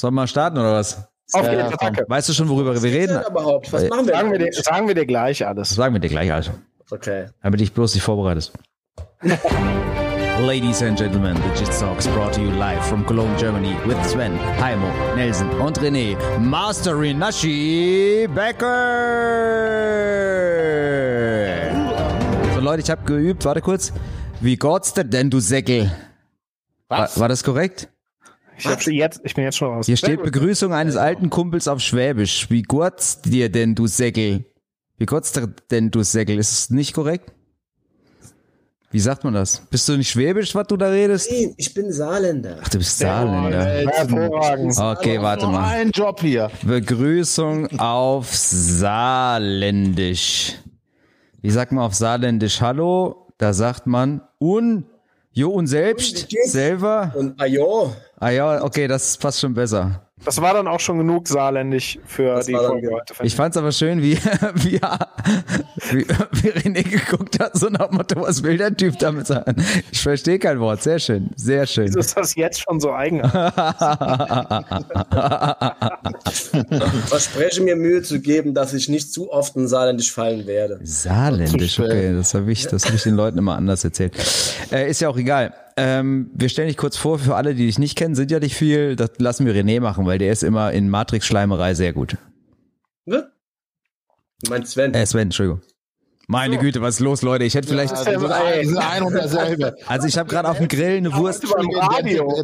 Sollen wir mal starten oder was? Auf Ja, geht's. Attacke. Weißt du schon, worüber wir reden? denn überhaupt? Was machen wir Sagen wir, denn? dir, sagen wir dir gleich Das alles. sagen wir dir gleich, also. Okay. Damit dich bloß nicht vorbereitest. Ladies and Gentlemen, the Jits Talks brought to you live from Cologne, Germany with Sven, Heimo, Nelson und René, Master Rinashi Becker. So Leute, ich habe geübt, warte kurz. Wie geht's dir denn, du Säckel? War, Was? war das korrekt? Ich, hab jetzt, ich bin jetzt schon raus. Hier steht Begrüßung eines alten Kumpels auf Schwäbisch. Wie geht's dir denn, du Säckel? Wie geht's dir denn, du Säckel? Ist es nicht korrekt? Wie sagt man das? Bist du nicht Schwäbisch, was du da redest? Nein, ich bin Saarländer. Ach, du bist Saarländer. Hervorragend. Okay, warte mal. ein Job hier. Begrüßung auf Saarländisch. Wie sagt man auf Saarländisch Hallo? Da sagt man un, jo und selbst, Und selber. Und ajo, Ah ja, okay, das passt schon besser. Das war dann auch schon genug saarländisch für Das die Folge heute. finde Ich fand's aber schön, wie, wie, wie, wie René geguckt hat, so nach Motto, was will der Typ damit sagen? Ich verstehe kein Wort. Sehr schön, sehr schön. Wieso ist das jetzt schon so eigen? verspreche mir Mühe zu geben, dass ich nicht zu oft in Saarländisch fallen werde. Saarländisch, okay, das habe ich, das habe ich den Leuten immer anders erzählt. Äh, ist ja auch egal. Ähm, wir stellen dich kurz vor, für alle, die dich nicht kennen, sind ja nicht viel, das lassen wir René machen, weil der ist immer in Matrix-Schleimerei sehr gut. Ne? Mein Sven. Äh, Sven, Entschuldigung. Meine Güte, was ist los, Leute? Ich hätte vielleicht, Also, wir sind ein- und derselbe. also ich habe gerade auf dem Grill eine Wurst,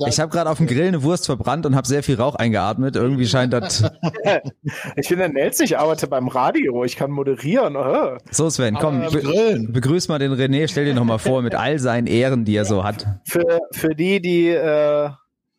ich habe gerade auf dem Grill eine Wurst verbrannt und habe sehr viel Rauch eingeatmet. Irgendwie scheint das, Ich bin der Nelson, ich arbeite beim Radio, ich kann moderieren. äh. so Sven, komm, be Grillen. begrüß mal den René, stell dir noch mal vor, mit all seinen Ehren, die er so hat. Für, für die, die, äh,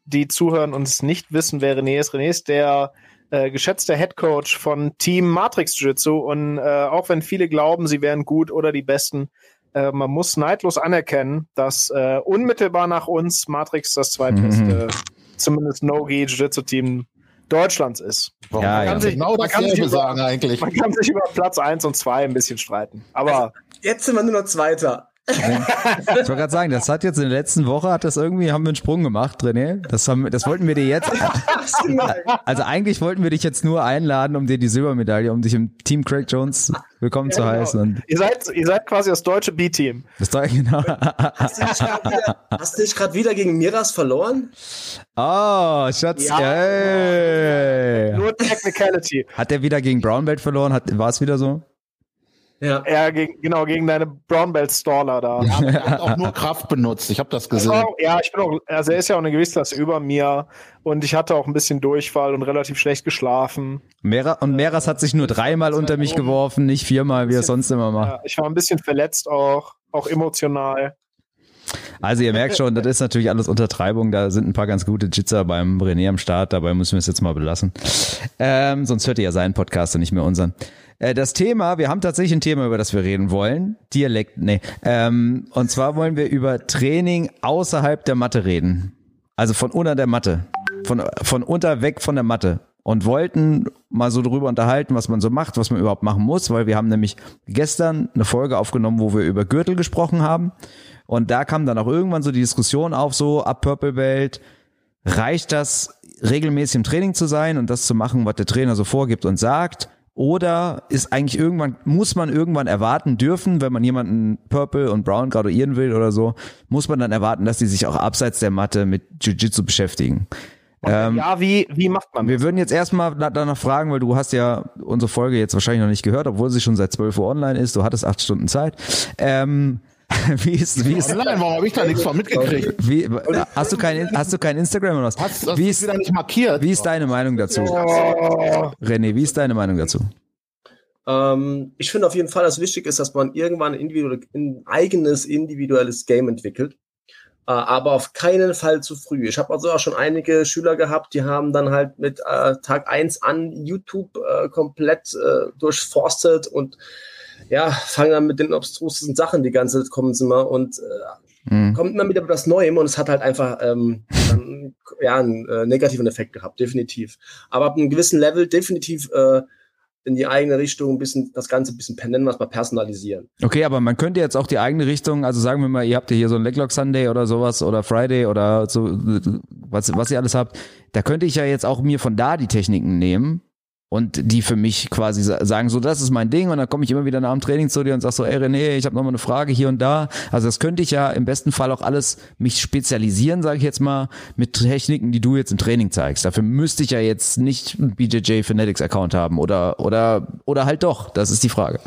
die zuhören und es nicht wissen, wer René ist, René ist der äh, geschätzte Head Coach von Team Matrix Jiu-Jitsu und äh, auch wenn viele glauben, sie wären gut oder die Besten, äh, man muss neidlos anerkennen, dass äh, unmittelbar nach uns Matrix das zweitbeste, zumindest No-Gi Jiu-Jitsu-Team Deutschlands ist. Warum Ja, kann ja. man sich genau man kann sich dasselbe über- sagen eigentlich? Man kann sich über Platz 1 und 2 ein bisschen streiten. Aber Jetzt sind wir nur noch Zweiter. Ich wollte gerade sagen, das hat jetzt in der letzten Woche, hat das irgendwie, haben wir einen Sprung gemacht, René. Das, haben, das wollten wir dir jetzt, also eigentlich wollten wir dich jetzt nur einladen, um dir die Silbermedaille, um dich im Team Craig Jones willkommen zu Ja, genau. heißen. Ihr seid, ihr seid quasi das deutsche B-Team. das war genau. Hast du nicht grad wieder, hast du nicht gerade wieder gegen Miras verloren? Oh, Schatz, Ja. ey. Nur Technicality. Hat der wieder gegen Brown Belt verloren? Hat, war es wieder so? Ja. Ja, gegen, genau, gegen deine Brown Belt Staller da. Ja, aber er hat auch nur Kraft benutzt. Ich habe das gesehen. Also, ja, ich bin auch, also er ist ja auch eine Gewichtsklasse über mir und ich hatte auch ein bisschen Durchfall und relativ schlecht geschlafen. Mera, und Meras hat sich nur dreimal unter mich geworfen, nicht viermal, wie er sonst immer macht. Ja, ich war ein bisschen verletzt auch, auch emotional. Also ihr merkt schon, das ist natürlich alles Untertreibung. Da sind ein paar ganz gute Jitzer beim René am Start. Dabei müssen wir es jetzt mal belassen. Ähm, sonst hört ihr ja seinen Podcast und nicht mehr unseren. Äh, das Thema, wir haben tatsächlich ein Thema, über das wir reden wollen. Dialekt, nee. Ähm, und zwar wollen wir über Training außerhalb der Matte reden. Also von unter der Matte. Von, von unter weg von der Matte. Und wollten mal so drüber unterhalten, was man so macht, was man überhaupt machen muss, weil wir haben nämlich gestern eine Folge aufgenommen, wo wir über Gürtel gesprochen haben. Und da kam dann auch irgendwann so die Diskussion auf, so ab Purple Belt, reicht das regelmäßig im Training zu sein und das zu machen, was der Trainer so vorgibt und sagt? Oder ist eigentlich irgendwann, muss man irgendwann erwarten dürfen, wenn man jemanden Purple und Brown graduieren will oder so, muss man dann erwarten, dass die sich auch abseits der Matte mit Jiu-Jitsu beschäftigen. Ähm, ja, wie, wie macht man wir würden jetzt erstmal na- danach fragen, weil du hast ja unsere Folge jetzt wahrscheinlich noch nicht gehört, obwohl sie schon seit 12 Uhr online ist. Du hattest acht Stunden Zeit. Ähm, wie ist, wie ist, Online, warum habe ich da nichts von mitgekriegt? wie, hast du kein, hast du kein Instagram oder was? Hast, hast wie du ist, wieder nicht markiert? wie ist deine Meinung dazu? Oh, René, wie ist deine Meinung dazu? Ähm, ich finde auf jeden Fall, dass wichtig ist, dass man irgendwann ein, individu- ein eigenes individuelles Game entwickelt. Äh, aber auf keinen Fall zu früh. Ich habe also auch schon einige Schüler gehabt, die haben dann halt mit äh, Tag eins an YouTube äh, komplett äh, durchforstet und ja, fangen dann mit den obstrusesten Sachen die ganze Zeit kommen sie mal und äh, Hm. kommt immer wieder mit was Neuem und es hat halt einfach ähm, dann, ja, einen äh, negativen Effekt gehabt, definitiv. Aber ab einem gewissen Level definitiv äh, in die eigene Richtung ein bisschen, das Ganze ein bisschen, nennen wir es mal personalisieren. Okay, aber man könnte jetzt auch die eigene Richtung, also sagen wir mal, ihr habt ja hier so ein Leglock Sunday oder sowas oder Friday oder so, was, was ihr alles habt. Da könnte ich ja jetzt auch mir von da die Techniken nehmen und die für mich quasi sagen, so das ist mein Ding und dann komme ich immer wieder nach dem Training zu dir und sag so, ey René, ich habe noch mal eine Frage hier und da. Also das könnte ich ja im besten Fall auch alles mich spezialisieren, sage ich jetzt mal, mit Techniken, die du jetzt im Training zeigst. Dafür müsste ich ja jetzt nicht einen BJJ Fanatics Account haben oder oder oder halt doch, das ist die Frage.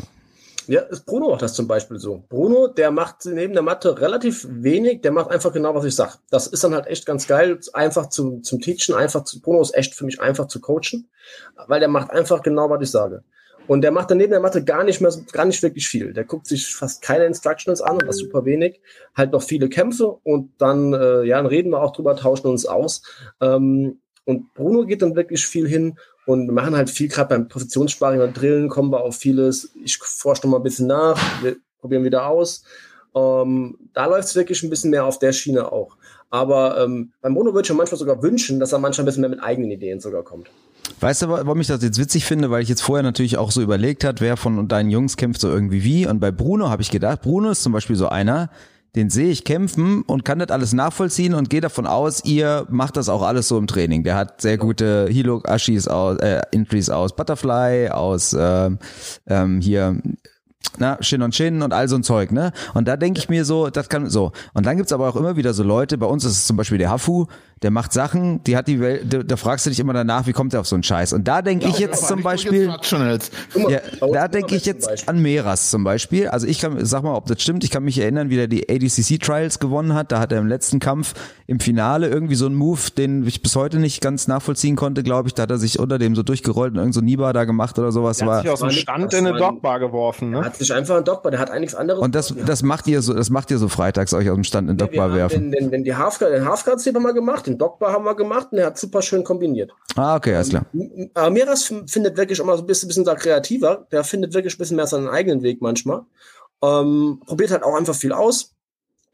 Ja, ist Bruno macht das zum Beispiel so. Bruno, der macht neben der Matte relativ wenig, der macht einfach genau, was ich sag. Das ist dann halt echt ganz geil, einfach zum, zum Teachen, einfach zu, Bruno ist echt für mich einfach zu coachen, weil der macht einfach genau, was ich sage. Und der macht dann neben der Matte gar nicht mehr, gar nicht wirklich viel. Der guckt sich fast keine Instructions an und das super wenig. Halt noch viele Kämpfe und dann, äh, ja, dann reden wir auch drüber, tauschen uns aus. Ähm, und Bruno geht dann wirklich viel hin und wir machen halt viel, gerade beim Positionssparring und Drillen kommen wir auf vieles. Ich forsche noch mal ein bisschen nach, wir probieren wieder aus. Ähm, da läuft es wirklich ein bisschen mehr auf der Schiene auch. Aber ähm, beim Bruno würde ich mir manchmal sogar wünschen, dass er manchmal ein bisschen mehr mit eigenen Ideen sogar kommt. Weißt du, warum ich das jetzt witzig finde? Weil ich jetzt vorher natürlich auch so überlegt hat, wer von deinen Jungs kämpft so irgendwie wie. Und bei Bruno habe ich gedacht, Bruno ist zum Beispiel so einer, den sehe ich kämpfen und kann das alles nachvollziehen und gehe davon aus, ihr macht das auch alles so im Training. Der hat sehr gute Hilo Ashis aus, äh, Entries aus Butterfly, aus äh, ähm, hier na, Shin und Shin und all so ein Zeug, ne? Und da denke ich mir so, das kann so. Und dann gibt's aber auch immer wieder so Leute, bei uns ist es zum Beispiel der Hafu, der macht Sachen, die hat die Welt, da, da fragst du dich immer danach, wie kommt er auf so einen Scheiß? Und da denke ja, ich jetzt zum Beispiel, ja, da denke ich jetzt an Meras zum Beispiel. Also ich kann, sag mal, ob das stimmt, ich kann mich erinnern, wie der die ADCC Trials gewonnen hat. Da hat er im letzten Kampf im Finale irgendwie so einen Move, den ich bis heute nicht ganz nachvollziehen konnte, glaube ich. Da hat er sich unter dem so durchgerollt und irgend so Niba da gemacht oder sowas. Der hat sich aus dem Stand in eine Dogbar geworfen, ne? Er hat sich einfach in Dogbar, der hat eigentlich anderes. Und das, das macht ihr so, das macht ihr so freitags euch aus dem Stand in Dogbar werfen. Den, den, den, Halfguard, den Halfguard haben wir mal gemacht, den Dogbar haben wir gemacht und er hat super schön kombiniert. Ah, okay, alles klar. Aber Miras findet wirklich immer so ein bisschen, bisschen da kreativer. Der findet wirklich ein bisschen mehr seinen eigenen Weg manchmal. Ähm, probiert halt auch einfach viel aus.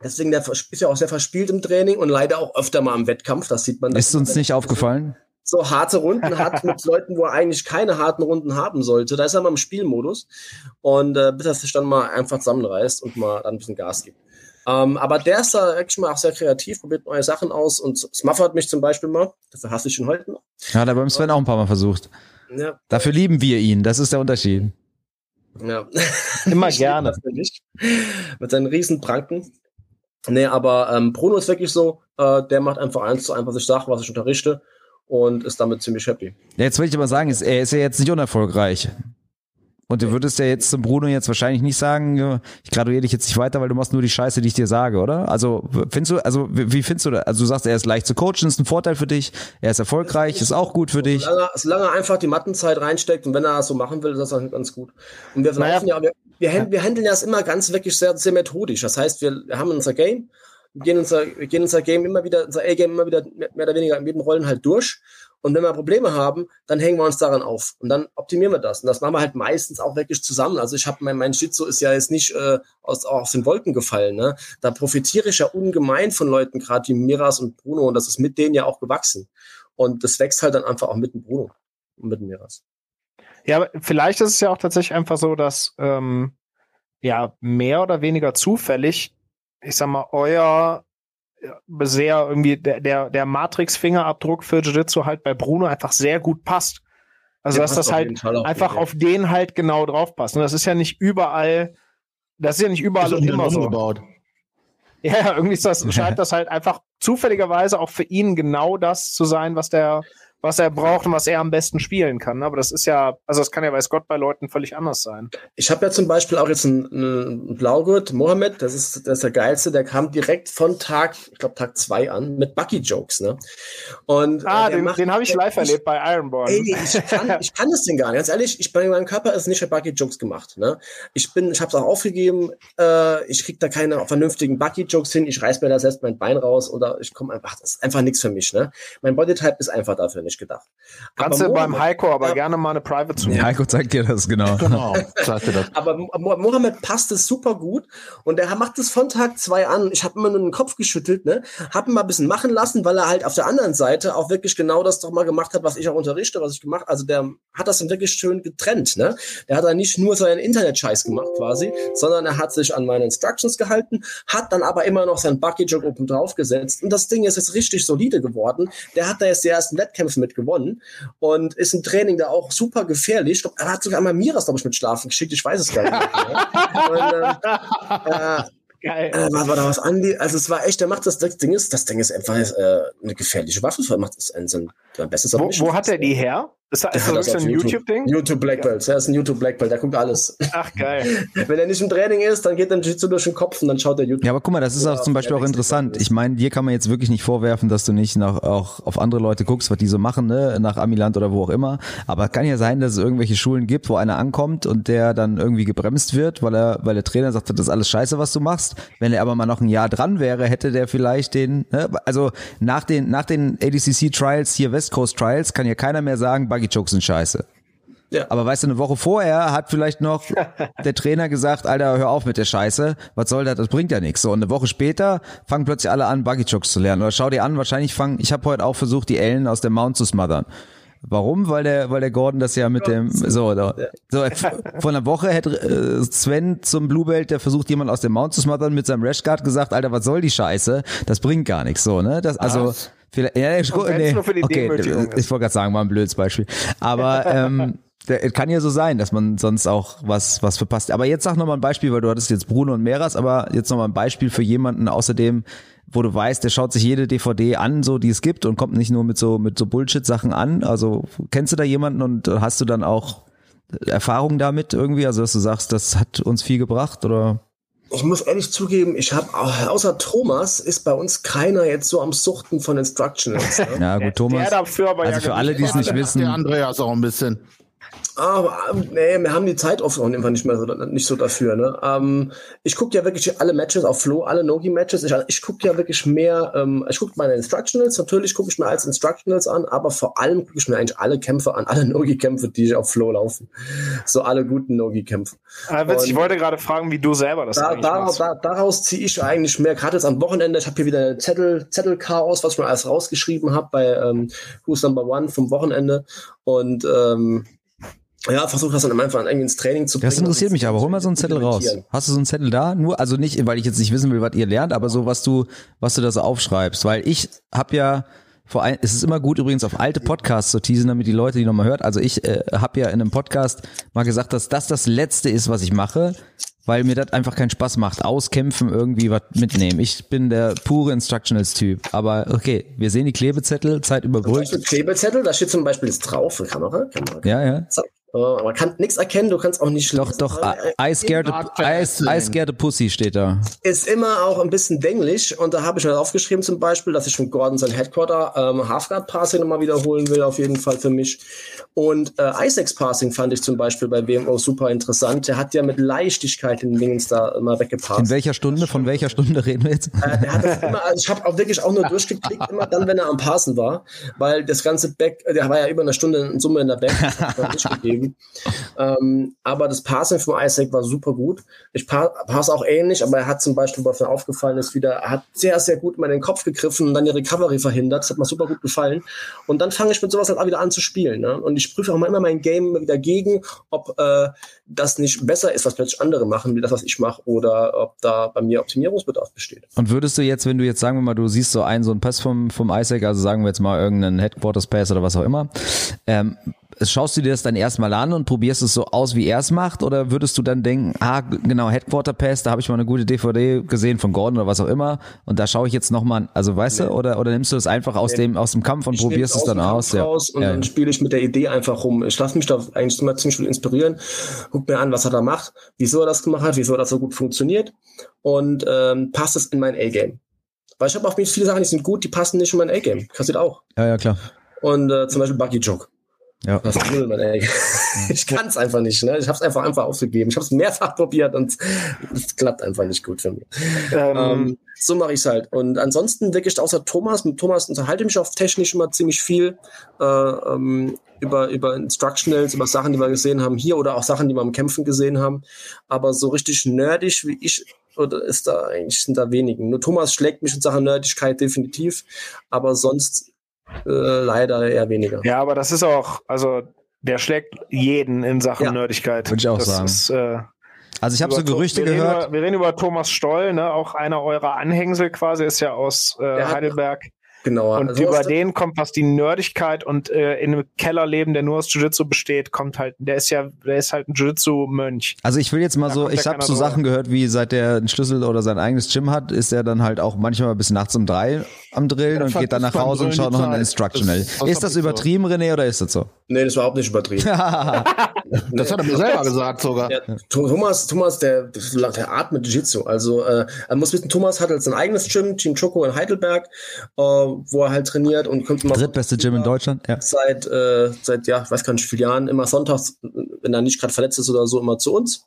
Deswegen der ist ja auch sehr verspielt im Training und leider auch öfter mal im Wettkampf. Das sieht man. Ist uns nicht aufgefallen? So harte Runden hat mit Leuten, wo er eigentlich keine harten Runden haben sollte. Da ist er mal im Spielmodus. Und äh, bis er sich dann mal einfach zusammenreißt und mal dann ein bisschen Gas gibt. Ähm, aber der ist da wirklich mal auch sehr kreativ, probiert neue Sachen aus und Smuffer hat mich zum Beispiel mal, dafür hasse ich ihn heute noch. Ja, da beim Sven auch ein paar Mal versucht. Ja. Dafür lieben wir ihn, das ist der Unterschied. Ja. Immer gerne. Mit seinen riesen Pranken. Nee, aber ähm, Bruno ist wirklich so, äh, der macht einfach eins zu eins, was ich sage, was ich unterrichte und ist damit ziemlich happy. Ja, jetzt will ich aber sagen, ist, er ist ja jetzt nicht unerfolgreich. Und du würdest ja jetzt zum Bruno jetzt wahrscheinlich nicht sagen, ich graduiere dich jetzt nicht weiter, weil du machst nur die Scheiße, die ich dir sage, oder? Also findest du, also wie findest du das? Also du sagst, er ist leicht zu coachen, ist ein Vorteil für dich, er ist erfolgreich, ist auch gut für dich. Solange, solange er einfach die Mattenzeit reinsteckt und wenn er das so machen will, ist das dann ganz gut. Und wir naja. ja, wir, wir, wir handeln das immer ganz wirklich sehr, sehr methodisch. Das heißt, wir, wir haben unser Game, wir gehen unser, wir gehen unser Game immer wieder, unser A-Game immer wieder mehr oder weniger in jedem Rollen halt durch und wenn wir Probleme haben, dann hängen wir uns daran auf und dann optimieren wir das. Und das machen wir halt meistens auch wirklich zusammen. Also ich habe mein, mein Shitsu ist ja jetzt nicht äh, aus, aus den Wolken gefallen. Ne? Da profitiere ich ja ungemein von Leuten, gerade wie Miras und Bruno. Und das ist mit denen ja auch gewachsen. Und das wächst halt dann einfach auch mit dem Bruno und mit dem Miras. Ja, vielleicht ist es ja auch tatsächlich einfach so, dass ähm, ja mehr oder weniger zufällig, ich sag mal, euer sehr irgendwie der, der, der Matrix-Fingerabdruck für Jiu-Jitsu halt bei Bruno einfach sehr gut passt. Also, dass das halt einfach auf den halt genau drauf passt. Und das ist ja nicht überall, das ist ja nicht überall und immer so. Umgebaut. Ja, irgendwie ist das, scheint das halt einfach zufälligerweise auch für ihn genau das zu sein, was der, was er braucht und was er am besten spielen kann. Aber das ist ja, also das kann ja weiß Gott bei Leuten völlig anders sein. Ich habe ja zum Beispiel auch jetzt einen, einen Blaugurt, Mohammed, das ist, das ist der geilste, der kam direkt von Tag, ich glaube Tag zwei an mit Bucky Jokes, ne? Und äh, ah, äh, den, den habe ich live erlebt bei Ironborn. Ey, ich kann, ich kann das Ding gar nicht. Ganz ehrlich, ich bei meinem Körper ist nicht für Bucky Jokes gemacht, ne? Ich bin, ich habe es auch aufgegeben. Äh, ich krieg da keine vernünftigen Bucky Jokes hin. Ich reiß mir da selbst mein Bein raus oder ich komme einfach, das ist einfach nichts für mich, ne? Mein Bodytype ist einfach dafür nicht. Ich gedacht. Kannst Aber du beim Mohammed- Heiko aber Ja. gerne mal eine Private zu. Ja, Heiko zeigt dir das, genau. Genau, sagte das. Aber Mo- Mo- Mohammed passt es super gut und er macht es von Tag zwei an. Ich habe immer nur den Kopf geschüttelt, ne? Hab ihn mal ein bisschen machen lassen, weil er halt auf der anderen Seite auch wirklich genau das doch mal gemacht hat, was ich auch unterrichte, was ich gemacht. Also der hat das dann wirklich schön getrennt, ne? Der hat dann nicht nur seinen Internet-Scheiß gemacht quasi, sondern er hat sich an meine Instructions gehalten, hat dann aber immer noch sein Bucky Joke oben drauf gesetzt und das Ding ist jetzt richtig solide geworden. Der hat da jetzt die ersten Wettkämpfe mit gewonnen und ist im Training da auch super gefährlich. Ich glaub, er hat sogar mal Miras, glaube ich, mit Schlafen geschickt. Ich weiß es gar nicht. mehr. und, äh, äh, Geil. äh, war, war da was an die, also es war echt, der macht das, das Ding ist, das Ding ist einfach äh, eine gefährliche Waffe, er macht es ein, sein, sein bestes Wo, wo hat er die her? Ist das, Der ist das wirklich so ein auf YouTube. YouTube-Ding? YouTube Black Belt, er ist ein YouTube Black Belt, der guckt alles. Ach, geil. Wenn er nicht im Training ist, dann geht er Jiu-Jitsu durch den Kopf und dann schaut er YouTube. Ja, aber guck mal, das ist Ja, auch zum Beispiel auch interessant. Ich meine, dir kann man jetzt wirklich nicht vorwerfen, dass du nicht nach, auch auf andere Leute guckst, was die so machen, ne, nach Amiland oder wo auch immer. Aber es kann ja sein, dass es irgendwelche Schulen gibt, wo einer ankommt und der dann irgendwie gebremst wird, weil er, weil der Trainer sagt, das ist alles scheiße, was du machst. Wenn er aber mal noch ein Jahr dran wäre, hätte der vielleicht den, ne, also nach den, nach den ADCC Trials, hier West Coast Trials, kann ja keiner mehr sagen, Buggy Chokes sind scheiße. Ja. Aber weißt du, eine Woche vorher hat vielleicht noch der Trainer gesagt, Alter, hör auf mit der Scheiße, was soll das, das bringt ja nichts. So, und eine Woche später fangen plötzlich alle an, Buggy Chokes zu lernen. Oder schau dir an, wahrscheinlich fangen, ich habe heute auch versucht, die Ellen aus dem Mount zu smothern. Warum? Weil der, weil der Gordon das ja mit dem, so, da, so, vor einer Woche hätte äh, Sven zum Blue Belt, der versucht, jemand aus dem Mount zu smothern, mit seinem Rashguard gesagt, Alter, was soll die Scheiße? Das bringt gar nichts, so, ne? Das, also, Was? Vielleicht, ja, ich, wenn's nee, nur für die okay, ist. ich wollte gerade sagen, war ein blödes Beispiel. Aber, ähm, kann ja so sein, dass man sonst auch was, was verpasst. Aber jetzt sag noch mal ein Beispiel, weil du hattest jetzt Bruno und Meras, aber jetzt noch mal ein Beispiel für jemanden außerdem, wo du weißt, der schaut sich jede DVD an, so die es gibt und kommt nicht nur mit so mit so Bullshit-Sachen an. Also kennst du da jemanden und hast du dann auch Erfahrung damit irgendwie? Also dass du sagst, das hat uns viel gebracht oder? Ich muss ehrlich zugeben, ich habe außer Thomas ist bei uns keiner jetzt so am Suchten von Instructionals. Ne? Ja gut, Thomas. Der dafür aber Also ja für alle, die es nicht wissen, Der Andreas auch ein bisschen. Aber ähm, nee, wir haben die Zeit oft auch einfach nicht mehr so, nicht so dafür. Ne? Ähm, ich gucke ja wirklich alle Matches auf Flow, alle Nogi-Matches. Ich, ich gucke ja wirklich mehr, ähm, ich gucke meine Instructionals, natürlich gucke ich mir als Instructionals an, aber vor allem gucke ich mir eigentlich alle Kämpfe an, alle Nogi-Kämpfe, die auf Flow laufen. So alle guten Nogi-Kämpfe. Ah, ich wollte gerade fragen, wie du selber das Da, eigentlich da, daraus ziehe ich eigentlich mehr, gerade jetzt am Wochenende, ich habe hier wieder ein Zettel, Zettelchaos, was ich mir alles rausgeschrieben habe bei ähm, Who's Number One vom Wochenende. Und ähm, ja, versuche das dann einfach irgendwie ins Training zu bringen. Das interessiert mich, aber hol mal so einen Zettel raus. Hast du so einen Zettel da? Nur, also nicht, weil ich jetzt nicht wissen will, was ihr lernt, aber so, was du, was du da so aufschreibst. Weil ich habe ja vor allem, es ist immer gut übrigens auf alte Podcasts zu teasen, damit die Leute die nochmal hört. Also ich äh, habe ja in einem Podcast mal gesagt, dass das das Letzte ist, was ich mache, weil mir das einfach keinen Spaß macht. Auskämpfen, irgendwie was mitnehmen. Ich bin der pure Instructionals-Typ. Aber okay, wir sehen die Klebezettel, Zeit überbrückt. Klebezettel, da steht zum Beispiel jetzt drauf, für Kamera, Kamera. Ja, ja. Zack. Äh, man kann nichts erkennen, du kannst auch nicht Doch, lesen. doch, Äh, I, I scared a, I, I scared a Pussy steht da. ist immer auch ein bisschen dänglich und da habe ich mir aufgeschrieben zum Beispiel, dass ich von Gordon sein Headquarter ähm, Halfguard Passing nochmal wiederholen will, auf jeden Fall für mich. Und äh, Isaacs Passing fand ich zum Beispiel bei WMO super interessant. Der hat ja mit Leichtigkeit den Dingens da immer weggepasst. In welcher Stunde, von welcher Stunde reden wir jetzt? Äh, der hat das immer, also ich habe auch wirklich auch nur durchgeklickt, immer dann, wenn er am Passen war, weil das ganze Back, der war ja über eine Stunde in Summe in der Back, gegeben. Ähm, aber das Passing von Isaac war super gut. Ich pa passe auch ähnlich, aber er hat zum Beispiel, was mir aufgefallen ist, wieder, er hat sehr, sehr gut mal den Kopf gegriffen und dann die Recovery verhindert. Das hat mir super gut gefallen. Und dann fange ich mit sowas halt auch wieder an zu spielen. Ne? Und ich prüfe auch mal immer mein Game wieder gegen, ob äh, das nicht besser ist, was plötzlich andere machen, wie das, was ich mache, oder ob da bei mir Optimierungsbedarf besteht. Und würdest du jetzt, wenn du jetzt sagen wir mal, du siehst so einen so einen Pass vom vom Isaac, also sagen wir jetzt mal irgendeinen Headquarters Pass oder was auch immer, ähm, schaust du dir das dann erstmal an und probierst es so aus, wie er es macht, oder würdest du dann denken, ah genau Headquarter Pass, da habe ich mal eine gute DVD gesehen von Gordon oder was auch immer, und da schaue ich jetzt noch mal, also weißt du, oder oder nimmst du das einfach aus dem aus dem Kampf und Ich probierst es dann aus, ja. raus und ja, dann spiele ich mit der Idee einfach rum. Ich lasse mich da eigentlich immer ziemlich viel inspirieren. Guck mir an, was er da macht, wieso er das gemacht hat, wieso das so gut funktioniert und ähm, passt es in mein A-Game. Weil ich habe auch viele Sachen, die sind gut, die passen nicht in mein A-Game. Kassiert auch. ja, ja klar. Und äh, zum Beispiel Buggy Joke. Ja. Was will man, ey? Ich kann es einfach nicht. Ne? Ich habe es einfach einfach aufgegeben. Ich habe es mehrfach probiert und es klappt einfach nicht gut für mich. Ähm, Ähm, so mache ich es halt. Und ansonsten wirklich außer Thomas, mit Thomas unterhalte ich mich auch technisch immer ziemlich viel äh, ähm, über, über Instructionals, über Sachen, die wir gesehen haben hier oder auch Sachen, die wir am Kämpfen gesehen haben. Aber so richtig nerdig wie ich oder ist da eigentlich sind da wenigen. Nur Thomas schlägt mich in Sachen Nerdigkeit definitiv, aber sonst äh, leider eher weniger. ja, aber das ist auch, also der schlägt jeden in Sachen Ja. Nerdigkeit. Würde ich auch das sagen. Ist, äh, Also ich habe so Gerüchte wir gehört. Reden über, wir reden über Thomas Stoll, ne? auch einer eurer Anhängsel quasi, ist ja aus äh, Heidelberg. Genau. Und also über den kommt, was die Nerdigkeit und äh, in einem Kellerleben, der nur aus Jiu-Jitsu besteht, kommt halt, der ist ja, der ist halt ein Jiu-Jitsu-Mönch. Also ich will jetzt mal Da so, ich habe so. Sachen gehört, wie seit der einen Schlüssel oder sein eigenes Gym hat, ist er dann halt auch manchmal bis nachts um drei am Drillen und geht dann nach Hause und schaut noch ein. Instructional. Das- das ist das ich so. übertrieben, René, oder ist das so? Nee, das war überhaupt nicht übertrieben. Das hat er mir selber gesagt sogar. Ja, Thomas, Thomas, der, der atmet Jiu-Jitsu. Also, äh, man muss wissen, Thomas hat halt sein eigenes Gym, Team Choco in Heidelberg, äh, wo er halt trainiert und kommt immer Drittbeste Gym in Deutschland? Ja. seit, äh, seit, ja, ich weiß gar nicht, wie viele Jahren, immer sonntags, wenn er nicht gerade verletzt ist oder so, immer zu uns.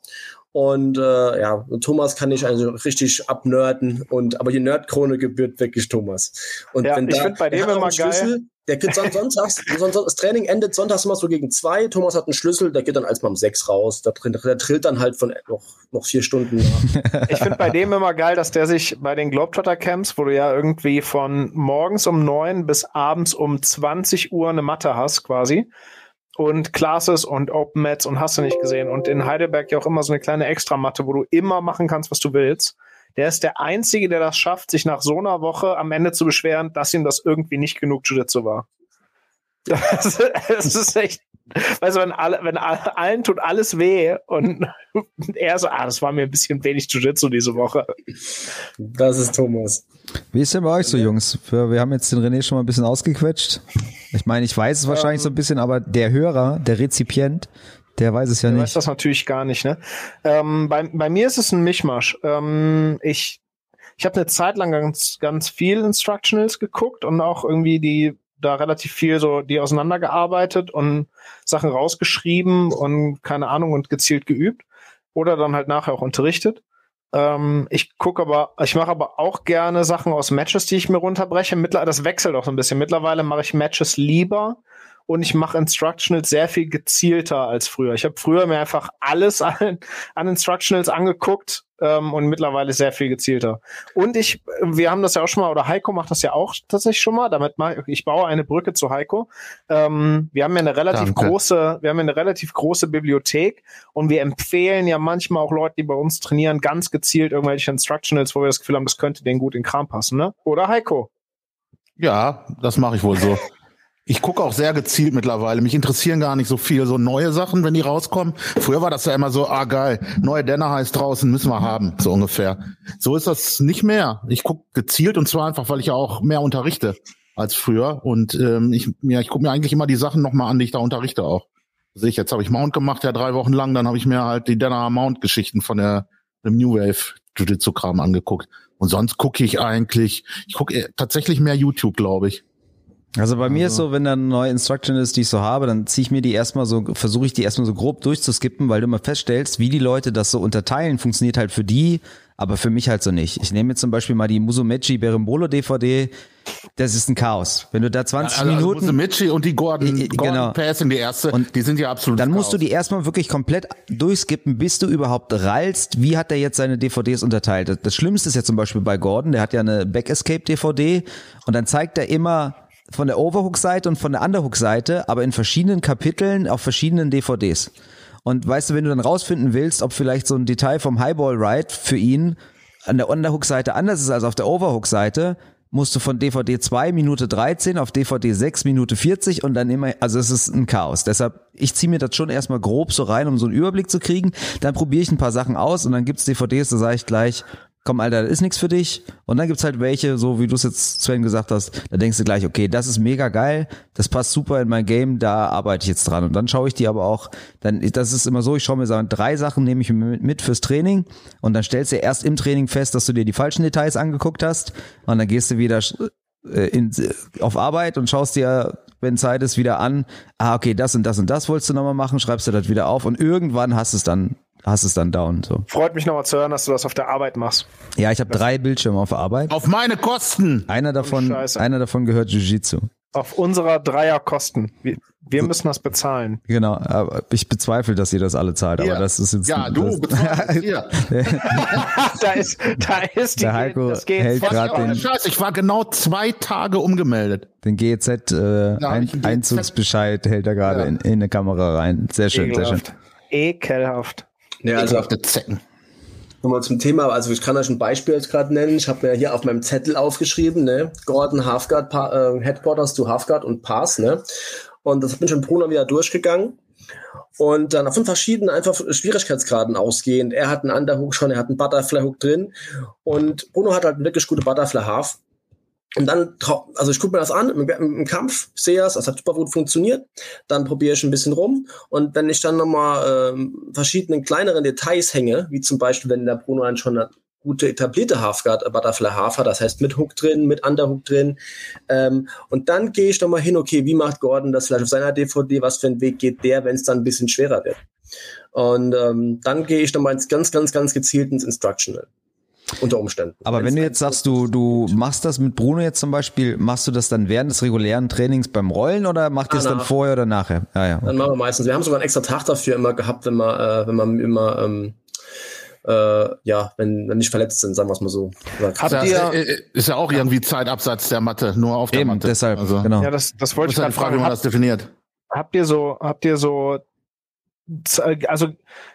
Und äh, ja, Thomas kann ich also richtig abnörden und aber die Nerdkrone gebührt wirklich Thomas. Und Ja, wenn ich da, find bei dem immer Schlüssel, Der geht son sonntags, son das Training endet sonntags immer so gegen zwei. Thomas hat einen Schlüssel, der geht dann als mal um sechs raus. Der, der trillt dann halt von noch, noch vier Stunden. Ich finde bei dem immer geil, dass der sich bei den Globetrotter Camps, wo du ja irgendwie von morgens um neun bis abends um 20 Uhr eine Matte hast, quasi. Und Classes und Open Mats und hast du nicht gesehen. Und in Heidelberg ja auch immer so eine kleine Extramatte, wo du immer machen kannst, was du willst. Der ist der Einzige, der das schafft, sich nach so einer Woche am Ende zu beschweren, dass ihm das irgendwie nicht genug Jiu-Jitsu war. Das, das ist echt, weißt du, wenn, alle, wenn alle, allen tut alles weh und er so, ah, das war mir ein bisschen wenig Jiu-Jitsu diese Woche. Das ist Thomas. Wie ist denn bei euch so, Jungs? Wir, wir haben jetzt den René schon mal ein bisschen ausgequetscht. Ich meine, ich weiß es wahrscheinlich so ein bisschen, aber der Hörer, der Rezipient, der weiß es ja Ich weiß nicht. das natürlich gar nicht. Ne? Ähm, bei, bei mir ist es ein Mischmasch. Ähm, ich ich habe eine Zeit lang ganz, ganz viel Instructionals geguckt und auch irgendwie die da relativ viel so die auseinandergearbeitet und Sachen rausgeschrieben und keine Ahnung und gezielt geübt oder dann halt nachher auch unterrichtet. Ähm, ich gucke aber, ich mache aber auch gerne Sachen aus Matches, die ich mir runterbreche. Mittler das wechselt auch so ein bisschen. Mittlerweile mache ich Matches lieber und ich mache Instructionals sehr viel gezielter als früher. Ich habe früher mir einfach alles an, an Instructionals angeguckt ähm, und mittlerweile sehr viel gezielter. Und ich, wir haben das ja auch schon mal, oder Heiko macht das ja auch tatsächlich schon mal. Damit mach, ich ich baue eine Brücke zu Heiko. Ähm, wir haben ja eine relativ Danke. große, wir haben ja eine relativ große Bibliothek und wir empfehlen ja manchmal auch Leute, die bei uns trainieren, ganz gezielt irgendwelche Instructionals, wo wir das Gefühl haben, das könnte denen gut in den Kram passen, ne? Oder Heiko? Ja, das mache ich wohl so. Ich gucke auch sehr gezielt mittlerweile. Mich interessieren gar nicht so viel so neue Sachen, wenn die rauskommen. Früher war das ja immer so, ah geil, neue Denner heißt draußen, müssen wir haben, so ungefähr. So ist das nicht mehr. Ich gucke gezielt und zwar einfach, weil ich ja auch mehr unterrichte als früher. Und ähm, ich, ja, ich gucke mir eigentlich immer die Sachen nochmal an, die ich da unterrichte auch. Sehe ich, jetzt habe ich Mount gemacht, ja drei Wochen lang, dann habe ich mir halt die Denner Mount-Geschichten von der dem New Wave Jiu-Jitsu-Kram angeguckt. Und sonst gucke ich eigentlich, ich gucke tatsächlich mehr YouTube, glaube ich. Also bei mir ist so, wenn da eine neue Instruction ist, die ich so habe, dann ziehe ich mir die erstmal so, versuche ich die erstmal so grob durchzuskippen, weil du immer feststellst, wie die Leute das so unterteilen, funktioniert halt für die, aber für mich halt so nicht. Ich nehme jetzt zum Beispiel mal die Musumechi Berimbolo DVD, das ist ein Chaos. Wenn du da 20 Also, Minuten, Also Michi und die Gordon, I- I- Gordon genau. Passing, die erste, Und die sind ja absolut. dann musst du die erstmal wirklich komplett durchskippen, bis du überhaupt rallst, wie hat er jetzt seine DVDs unterteilt. Das- Das Schlimmste ist ja zum Beispiel bei Gordon, der hat ja eine Back Escape DVD und dann zeigt er immer von der Overhook-Seite und von der Underhook-Seite, aber in verschiedenen Kapiteln auf verschiedenen DVDs. Und weißt du, wenn du dann rausfinden willst, ob vielleicht so ein Detail vom Highball Ride für ihn an der Underhook-Seite anders ist als auf der Overhook-Seite, musst du von DVD 2 Minute 13 auf DVD 6 Minute 40 und dann immer, also es ist ein Chaos. Deshalb, ich ziehe mir das schon erstmal grob so rein, um so einen Überblick zu kriegen. Dann probiere ich ein paar Sachen aus und dann gibt's DVDs, da sage ich gleich, komm Alter, das ist nichts für dich. Und dann gibt's halt welche, so wie du es jetzt Sven gesagt hast, da denkst du gleich, okay, das ist mega geil, das passt super in mein Game, da arbeite ich jetzt dran. Und dann schaue ich die aber auch, dann, das ist immer so, ich schaue mir so drei Sachen, nehme ich mit fürs Training und dann stellst du erst im Training fest, dass du dir die falschen Details angeguckt hast und dann gehst du wieder äh, in, auf Arbeit und schaust dir wenn Zeit ist, wieder an. Ah, okay, das und das und das wolltest du nochmal machen, schreibst du das wieder auf und irgendwann hast es dann hast es dann down. So. Freut mich nochmal zu hören, dass du das auf der Arbeit machst. Ja, ich habe drei Bildschirme auf der Arbeit. Auf meine Kosten! Einer davon, einer davon gehört Jiu-Jitsu. Auf unserer Dreierkosten. Wir, wir müssen das bezahlen. Genau, aber ich bezweifle, dass ihr das alle zahlt, aber Ja. das ist jetzt. Ja, du das, bezahlst hier. da ist, da ist die, Der Heiko das geht hält gar den-. Scheiße, ich war genau zwei Tage umgemeldet. Den GEZ äh, Ja, ein, hält er gerade Ja. in, in eine Kamera rein. Sehr schön, sehr schön. Ekelhaft. Ja, also Ekelhafte Zecken. Nochmal zum Thema, also ich kann euch ein Beispiel jetzt gerade nennen. Ich habe mir hier auf meinem Zettel aufgeschrieben, ne? Gordon Halfguard, pa äh, Headquarters to Halfguard und Pass, ne? Und das bin ich mit Bruno wieder durchgegangen. Und dann von verschiedenen einfach Schwierigkeitsgraden ausgehend. Er hat einen Underhook schon, er hat einen Butterfly Hook drin. Und Bruno hat halt wirklich gute Butterfly Half. Und dann, also ich gucke mir das an im, im, Kampf, sehe das, das hat super gut funktioniert. Dann probiere ich ein bisschen rum. Und wenn ich dann nochmal ähm, verschiedenen kleineren Details hänge, wie zum Beispiel, wenn der Bruno dann schon eine gute etablierte Halfguard, äh, Butterfly Half hat, das heißt mit Hook drin, mit Underhook drin. Ähm, und dann gehe ich nochmal hin, okay, wie macht Gordon das vielleicht auf seiner DVD, was für einen Weg geht der, wenn es dann ein bisschen schwerer wird. Und ähm, dann gehe ich nochmal ganz, ganz, ganz gezielt ins Instructional. Unter Umständen. Aber wenn du jetzt sagst, du, du machst das mit Bruno jetzt zum Beispiel, machst du das dann während des regulären Trainings beim Rollen oder macht ihr es dann vorher oder nachher? Ja, ja. Dann machen wir meistens. Wir haben sogar einen extra Tag dafür immer gehabt, wenn wir, äh, wenn man immer, ähm, äh, ja, wenn, wenn nicht verletzt sind, sagen wir es mal so. Habt ihr, äh, äh, ist ja auch irgendwie Zeitabsatz der Matte, nur auf der Eben, Matte. deshalb, Also, genau. ja, das, das wollte ich gerade fragen, wie man das Habt, definiert. habt ihr so, habt ihr so, also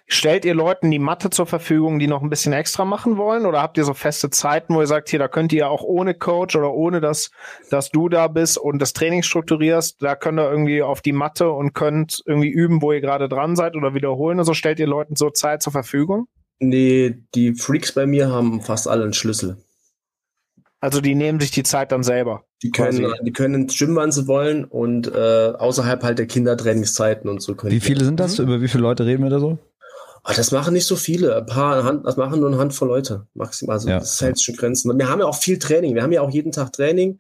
stellt ihr Leuten die Matte zur Verfügung, die noch ein bisschen extra machen wollen? Oder habt ihr so feste Zeiten, wo ihr sagt, hier, da könnt ihr auch ohne Coach oder ohne dass, dass du da bist und das Training strukturierst, da könnt ihr irgendwie auf die Matte und könnt irgendwie üben, wo ihr gerade dran seid oder wiederholen? Also stellt ihr Leuten so Zeit zur Verfügung? Nee, die Freaks bei mir haben fast alle einen Schlüssel. Also die nehmen sich die Zeit dann selber. Die können, Quasi. die können ins Gym, wann sie wollen und äh, außerhalb halt der Kindertrainingszeiten und so können Wie viele sind das? Über wie viele Leute reden wir da so? Ah, das machen nicht so viele. Ein paar, Hand, das machen nur eine Handvoll Leute. Maximal. Also Ja. das hält schon Grenzen. Wir haben ja auch viel Training. Wir haben ja auch jeden Tag Training.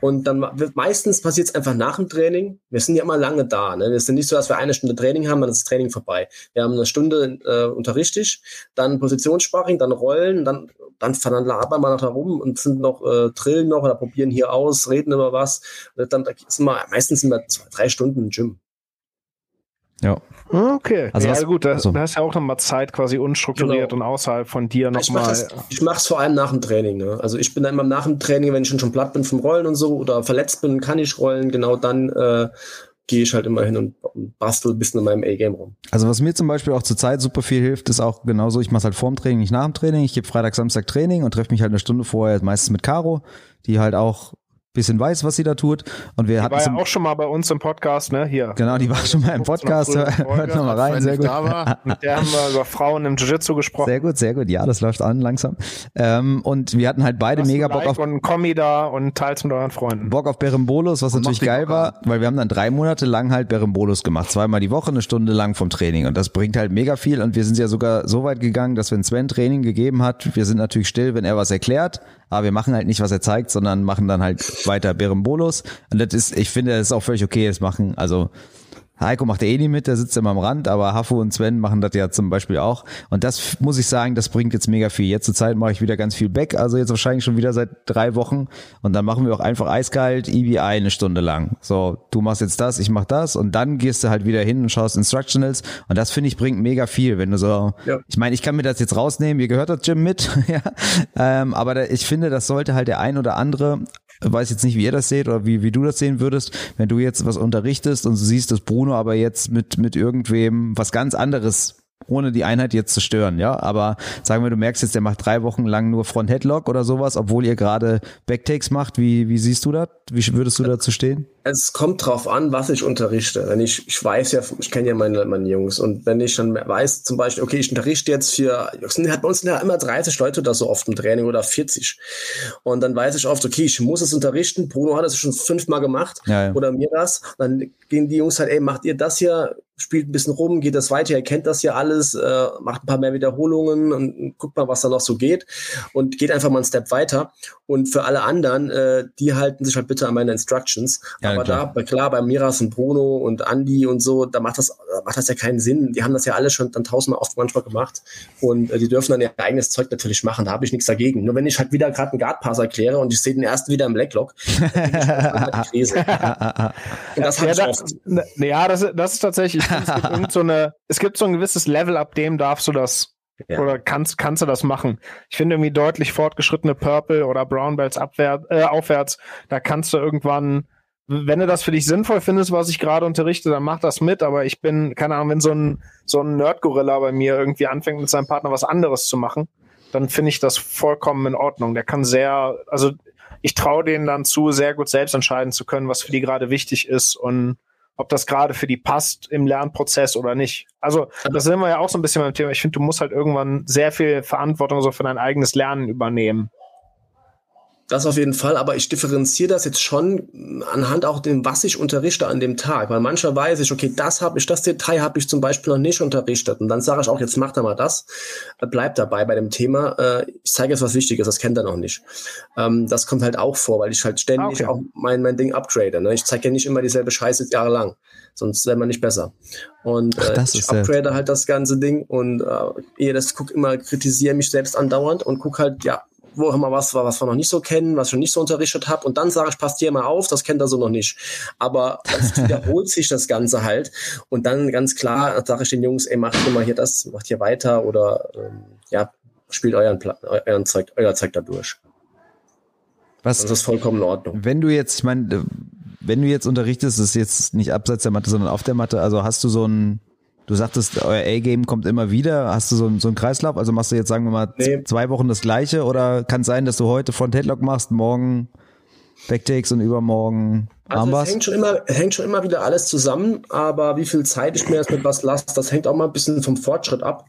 Und dann meistens passiert es einfach nach dem Training. Wir sind ja immer lange da. Ne? Es ist nicht so, dass wir eine Stunde Training haben, dann ist das Training vorbei. Wir haben eine Stunde äh, unterrichte ich, dann Positionssparring, dann Rollen, dann dann, dann labern wir noch da rum und sind noch äh, drillen noch oder probieren hier aus, reden über was. Und dann sind wir, meistens sind wir zwei, drei Stunden im Gym. Ja. Okay. Also ja, was- gut, da, also- da hast ja auch nochmal Zeit quasi unstrukturiert Genau. und außerhalb von dir Ich mache nochmal. ich mach's vor allem nach dem Training. Ne? Also ich bin dann immer nach dem Training, wenn ich schon, schon platt bin vom Rollen und so oder verletzt bin, kann ich rollen. Genau dann äh, gehe ich halt immer hin und, bastel ein bisschen in meinem A-Game rum. Also was mir zum Beispiel auch zur Zeit super viel hilft, ist auch genauso, ich mache halt vorm Training, nicht nach dem Training. Ich gebe Freitag, Samstag Training und treffe mich halt eine Stunde vorher meistens mit Caro, die halt auch bisschen weiß, was sie da tut. Und wir Die hatten war ja auch schon mal bei uns im Podcast, ne? Hier. genau, die war schon mal im Podcast, hört Folge. noch mal rein, sehr gut. da war, Mit der haben wir über Frauen im Jiu-Jitsu gesprochen. Sehr gut, sehr gut. Ja, das läuft an langsam. Ähm, und wir hatten halt beide mega Bock Like auf und Kommi da und teilt's mit euren Freunden. Bock auf Berimbolos, was Und natürlich geil Bock war, weil wir haben dann drei Monate lang halt Berimbolos gemacht. Zweimal die Woche, eine Stunde lang vom Training. Und das bringt halt mega viel. Und wir sind ja sogar so weit gegangen, dass wenn Sven Training gegeben hat, wir sind natürlich still, wenn er was erklärt, aber wir machen halt nicht, was er zeigt, sondern machen dann halt weiter Berimbolos. Und das ist, ich finde, das ist auch völlig okay, das machen, also Heiko macht ja eh nie mit, der sitzt immer am Rand, aber Hafo und Sven machen das ja zum Beispiel auch. Und das muss ich sagen, das bringt jetzt mega viel. Jetzt zur Zeit mache ich wieder ganz viel Back, also jetzt wahrscheinlich schon wieder seit drei Wochen. Und dann machen wir auch einfach eiskalt EBI eine Stunde lang. So, du machst jetzt das, ich mach das und dann gehst du halt wieder hin und schaust Instructionals. Und das finde ich bringt mega viel, wenn du so, Ja. ich meine, ich kann mir das jetzt rausnehmen, ihr gehört das Gym mit, ja. Ähm, aber da, ich finde, das sollte halt der ein oder andere weiß jetzt nicht, wie ihr das seht oder wie, wie du das sehen würdest, wenn du jetzt was unterrichtest und du siehst, dass Bruno aber jetzt mit, mit irgendwem was ganz anderes ohne die Einheit jetzt zu stören, ja, aber sagen wir, du merkst jetzt, der macht drei Wochen lang nur Front-Headlock oder sowas, obwohl ihr gerade Backtakes macht, wie, wie siehst du das? Wie würdest du dazu stehen? Es kommt drauf an, was ich unterrichte. Wenn ich, ich weiß ja, ich kenne ja meine, meine Jungs und wenn ich dann weiß, zum Beispiel, okay, ich unterrichte jetzt sind halt bei uns sind ja immer 30 Leute da so oft im Training oder 40. Und dann weiß ich oft, okay, ich muss es unterrichten. Bruno hat es schon fünfmal gemacht Ja, ja. oder mir das. Dann gehen die Jungs halt, ey, macht ihr das hier? spielt ein bisschen rum, geht das weiter, er kennt das ja alles, äh, macht ein paar mehr Wiederholungen und guckt mal, was da noch so geht und geht einfach mal einen Step weiter. Und für alle anderen, äh, die halten sich halt bitte an meine Instructions. Ja, Aber klar. da, klar, bei Miras und Bruno und Andy und so, da macht das, macht das ja keinen Sinn. Die haben das ja alle schon dann tausendmal oft manchmal gemacht und äh, die dürfen dann ihr eigenes Zeug natürlich machen. Da habe ich nichts dagegen. Nur wenn ich halt wieder gerade einen Guard Pass erkläre und ich sehe den ersten wieder im Blacklock, dann halt und das ja, da, ja, das, das ist tatsächlich es gibt so eine, es gibt so ein gewisses Level, ab dem darfst du das ja. oder kannst, kannst du das machen. Ich finde irgendwie deutlich fortgeschrittene Purple oder Brown Belts abwärts, äh, aufwärts, da kannst du irgendwann, wenn du das für dich sinnvoll findest, was ich gerade unterrichte, dann mach das mit, aber ich bin, keine Ahnung, wenn so ein, so ein Nerd-Gorilla bei mir irgendwie anfängt mit seinem Partner was anderes zu machen, dann finde ich das vollkommen in Ordnung. Der kann sehr, also ich traue denen dann zu, sehr gut selbst entscheiden zu können, was für die gerade wichtig ist und ob das gerade für die passt im Lernprozess oder nicht. Also, das sind wir ja auch so ein bisschen beim Thema. Ich finde, du musst halt irgendwann sehr viel Verantwortung so für dein eigenes Lernen übernehmen. Das auf jeden Fall, aber ich differenziere das jetzt schon anhand auch dem, was ich unterrichte an dem Tag, weil mancher weiß ich, okay, das habe ich, das Detail habe ich zum Beispiel noch nicht unterrichtet und dann sage ich auch, jetzt macht er mal das, äh, bleibt dabei bei dem Thema. Äh, ich zeige jetzt was Wichtiges, das kennt er noch nicht. Ähm, das kommt halt auch vor, weil ich halt ständig okay. auch mein, mein Ding upgrade. Ne? Ich zeige ja nicht immer dieselbe Scheiße jahrelang, sonst wäre man nicht besser. Und äh, Ach, ich upgrade halt das ganze Ding und äh, ihr das guck immer, kritisiere mich selbst andauernd und guck halt, ja, wo wir was, was wir noch nicht so kennen, was ich noch nicht so unterrichtet habe. Und dann sage ich, passt hier mal auf, das kennt er so noch nicht. Aber es wiederholt sich das Ganze halt. Und dann ganz klar sage ich den Jungs, ey, macht hier mal hier das, macht hier weiter oder ähm, ja, spielt euren, Pla euren Zeug, euer Zeug da durch. Was, das ist vollkommen in Ordnung. Wenn du jetzt, ich meine, wenn du jetzt unterrichtest, ist jetzt nicht abseits der Matte, sondern auf der Matte, also hast du so ein Du sagtest, euer A-Game kommt immer wieder. Hast du so, so einen Kreislauf? Also machst du jetzt, sagen wir mal, nee. zwei Wochen das gleiche? Oder kann es sein, dass du heute Front-Headlock machst, morgen Backtakes und übermorgen also es hängt schon immer, hängt schon immer wieder alles zusammen, aber wie viel Zeit ich mir jetzt mit was lasse, das hängt auch mal ein bisschen vom Fortschritt ab.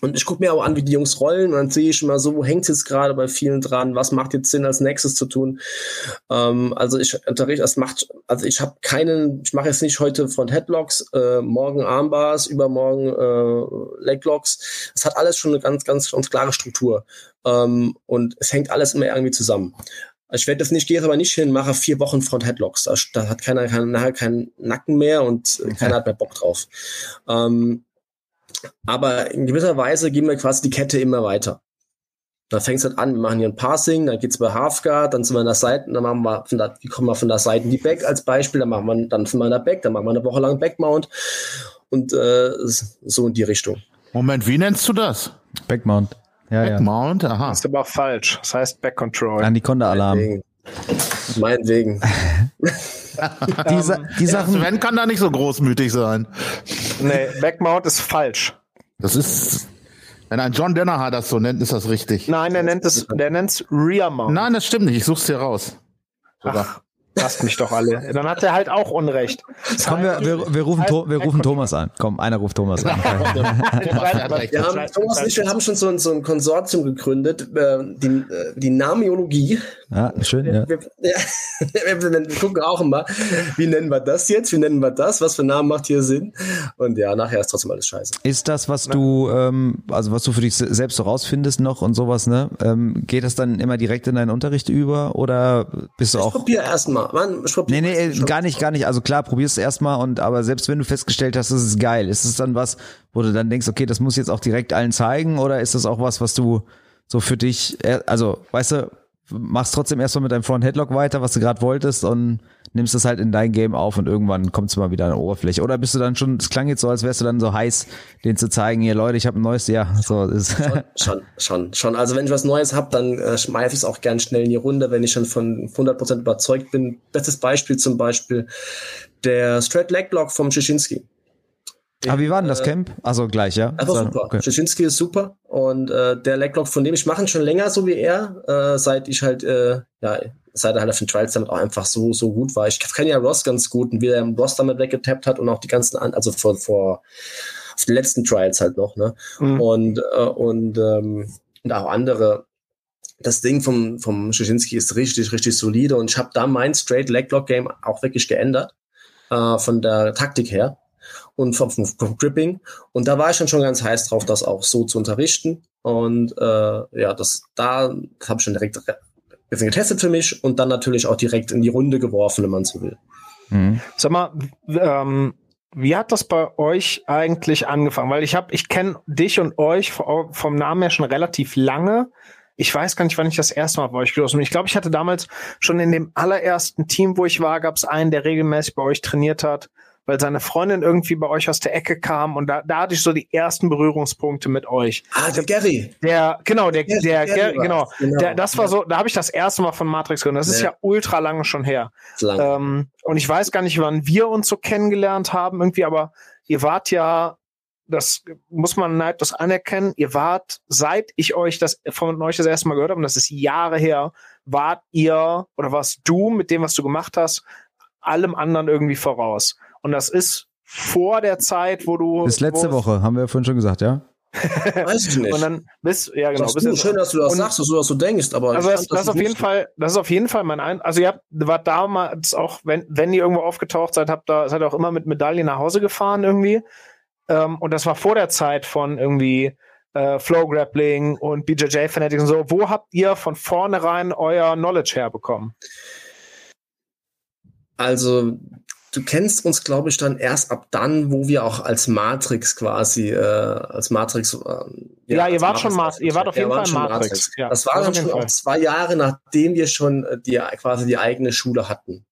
Und ich gucke mir auch an, wie die Jungs rollen und dann sehe ich immer so, wo hängt es jetzt gerade bei vielen dran, was macht jetzt Sinn als nächstes zu tun. Ähm, also ich unterrichte, es macht, also ich habe keinen, ich mache jetzt nicht heute Front Headlocks, äh, morgen Armbars, übermorgen äh, Leglocks. Es hat alles schon eine ganz, ganz, ganz klare Struktur. Ähm, und es hängt alles immer irgendwie zusammen. Ich werde das nicht, gehe aber nicht hin, mache vier Wochen Front Headlocks. Da, hat keiner, keiner nachher keinen Nacken mehr und keiner hat mehr Bock drauf. Ähm, aber in gewisser Weise gehen wir quasi die Kette immer weiter. Da fängt es halt an, wir machen hier ein Passing, dann geht's bei Halfguard, dann sind wir an der Seite, dann machen wir von der, wie kommen wir von der Seite in die Back als Beispiel, dann machen wir dann von meiner Back, dann machen wir eine Woche lang Backmount und äh, so in die Richtung. Moment, wie nennst du das? Backmount. Ja, Backmount, ja. aha. Das ist aber falsch. Das heißt Back Control. Anaconda-Alarm. Meinetwegen. Die, Sa die Sachen. Sven kann da nicht so großmütig sein. Nee, Backmount ist falsch. Das ist. Wenn ein John Denner das so nennt, ist das richtig. Nein, der nennt es, der nennt es Rear Mount. Nein, das stimmt nicht. Ich such's dir raus. Ach, Lasst mich doch alle. Dann hat er halt auch Unrecht. Komm, wir, wir, wir rufen, wir rufen Thomas an. Komm, einer ruft Thomas an. wir haben, Thomas und ich wir haben schon so ein, so ein Konsortium gegründet, äh, die, äh, die Namiologie. Ja, schön, ja. Wir, wir, wir, gucken auch immer, wie nennen wir das jetzt, wie nennen wir das, was für Namen macht hier Sinn. Und ja, nachher ist trotzdem alles scheiße. Ist das, was du, ähm, also was du für dich selbst so rausfindest noch und sowas, ne? Ähm, geht das dann immer direkt in deinen Unterricht über oder bist du ich auch? Ich probiere erstmal mal. Man, nee, nee, gar nicht, gar nicht. Also klar, probierst es erstmal und aber selbst wenn du festgestellt hast, das ist geil, ist es dann was, wo du dann denkst, okay, das muss jetzt auch direkt allen zeigen oder ist das auch was, was du so für dich, also weißt du, machst trotzdem erstmal mit deinem Front Headlock weiter, was du gerade wolltest und nimmst das halt in dein Game auf und irgendwann kommt es mal wieder an die Oberfläche. Oder bist du dann schon, es klang jetzt so, als wärst du dann so heiß, den zu zeigen, hier Leute, ich habe ein neues, ja, so ist. Schon, schon, schon, schon. Also wenn ich was Neues habe, dann äh, schmeiße ich es auch gern schnell in die Runde, wenn ich schon von 100% überzeugt bin. Bestes Beispiel zum Beispiel der Straight Leg Block vom Schischinski. Aber ah, wie war denn das äh, Camp? Also gleich, ja? Einfach so, super. Okay. Schischinski ist super und äh, der Leglock, von dem ich mache schon länger so wie er, äh, seit ich halt äh, ja seit er halt auf den Trials damit auch einfach so, so gut war. Ich kenne ja Ross ganz gut und wie er im Ross damit weggetappt hat und auch die ganzen, an also vor, vor auf den letzten Trials halt noch, ne? Mhm. Und, äh, und, ähm, und auch andere. Das Ding vom, vom Schischinski ist richtig, richtig solide und ich habe da mein Straight Leg Lock Game auch wirklich geändert, äh, von der Taktik her. Und vom, vom, Gripping. Und da war ich dann schon ganz heiß drauf, das auch so zu unterrichten. Und äh, ja, das da das habe ich schon direkt ein bisschen getestet für mich und dann natürlich auch direkt in die Runde geworfen, wenn man so will. Mhm. Sag mal, ähm, wie hat das bei euch eigentlich angefangen? Weil ich habe, ich kenne dich und euch vom Namen her schon relativ lange. Ich weiß gar nicht, wann ich das erste Mal bei euch gestoßen bin. Ich glaube, ich hatte damals schon in dem allerersten Team, wo ich war, gab es einen, der regelmäßig bei euch trainiert hat weil seine Freundin irgendwie bei euch aus der Ecke kam und da, da hatte ich so die ersten Berührungspunkte mit euch. Ah, der Gary. Der, genau, der, der, der Gary genau, genau. Der, das war so, da habe ich das erste Mal von Matrix gehört. Das ja. ist ja ultra lange schon her. Lange. Ähm, und ich weiß gar nicht, wann wir uns so kennengelernt haben irgendwie, aber ihr wart ja das muss man neidlos anerkennen. Ihr wart, seit ich euch das von euch das erste Mal gehört habe, und das ist Jahre her, wart ihr oder warst du mit dem, was du gemacht hast, allem anderen irgendwie voraus. Und das ist vor der Zeit, wo du. Bis letzte Woche, haben wir ja vorhin schon gesagt, ja? Weiß ich nicht. Und dann bist, ja genau. Bist du, schön, dass du das sagst, dass du das so denkst, aber. Also das, das, das auf jeden Fall, das ist auf jeden Fall mein ein. Also ihr habt, war damals auch, wenn, wenn ihr irgendwo aufgetaucht seid, habt da, seid ihr auch immer mit Medaillen nach Hause gefahren irgendwie. Ähm, und das war vor der Zeit von irgendwie äh, Flow Grappling und BJJ Fanatics und so. Wo habt ihr von vornherein euer Knowledge herbekommen? Also du kennst uns, glaube ich, dann erst ab dann, wo wir auch als Matrix quasi, äh, als Matrix. Äh, ja, ja ihr wart schon Matrix, ihr wart auf jeden Fall Matrix. Matrix. Ja, das war dann schon auch zwei Jahre, nachdem wir schon äh, die quasi die eigene Schule hatten.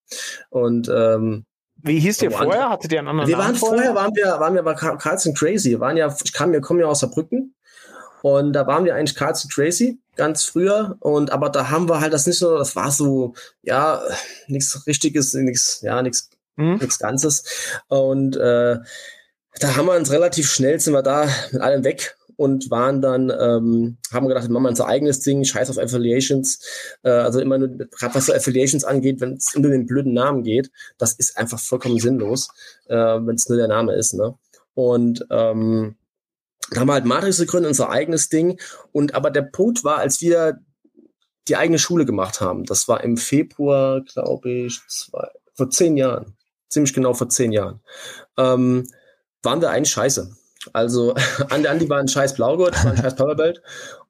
Und ähm, wie hieß ihr vorher? Hattet ihr einen anderen Wir Namen waren vorher, waren wir, waren wir bei Carlson Crazy. Wir waren ja, ich kam, wir kommen ja aus Saarbrücken. Und da waren wir eigentlich Carlson Crazy ganz früher. Und aber da haben wir halt das nicht so, das war so, ja, nichts richtiges, nichts, ja, nichts mhm. nichts Ganzes. Und äh, da haben wir uns relativ schnell, sind wir da mit allem weg und waren dann, ähm, haben gedacht, wir machen unser eigenes Ding, scheiß auf Affiliations. Äh, also immer nur, gerade was so Affiliations angeht, wenn es unter den blöden Namen geht, das ist einfach vollkommen sinnlos, äh, wenn es nur der Name ist. Ne? Und ähm, da haben wir halt Matrix gegründet, unser eigenes Ding. Und aber der Punkt war, als wir die eigene Schule gemacht haben, das war im Februar, glaube ich, zwei, vor zehn Jahren ziemlich genau vor zehn Jahren, ähm, waren wir eigentlich scheiße. Also Andi, Andi war ein scheiß Blaugurt, war ein scheiß Powerbelt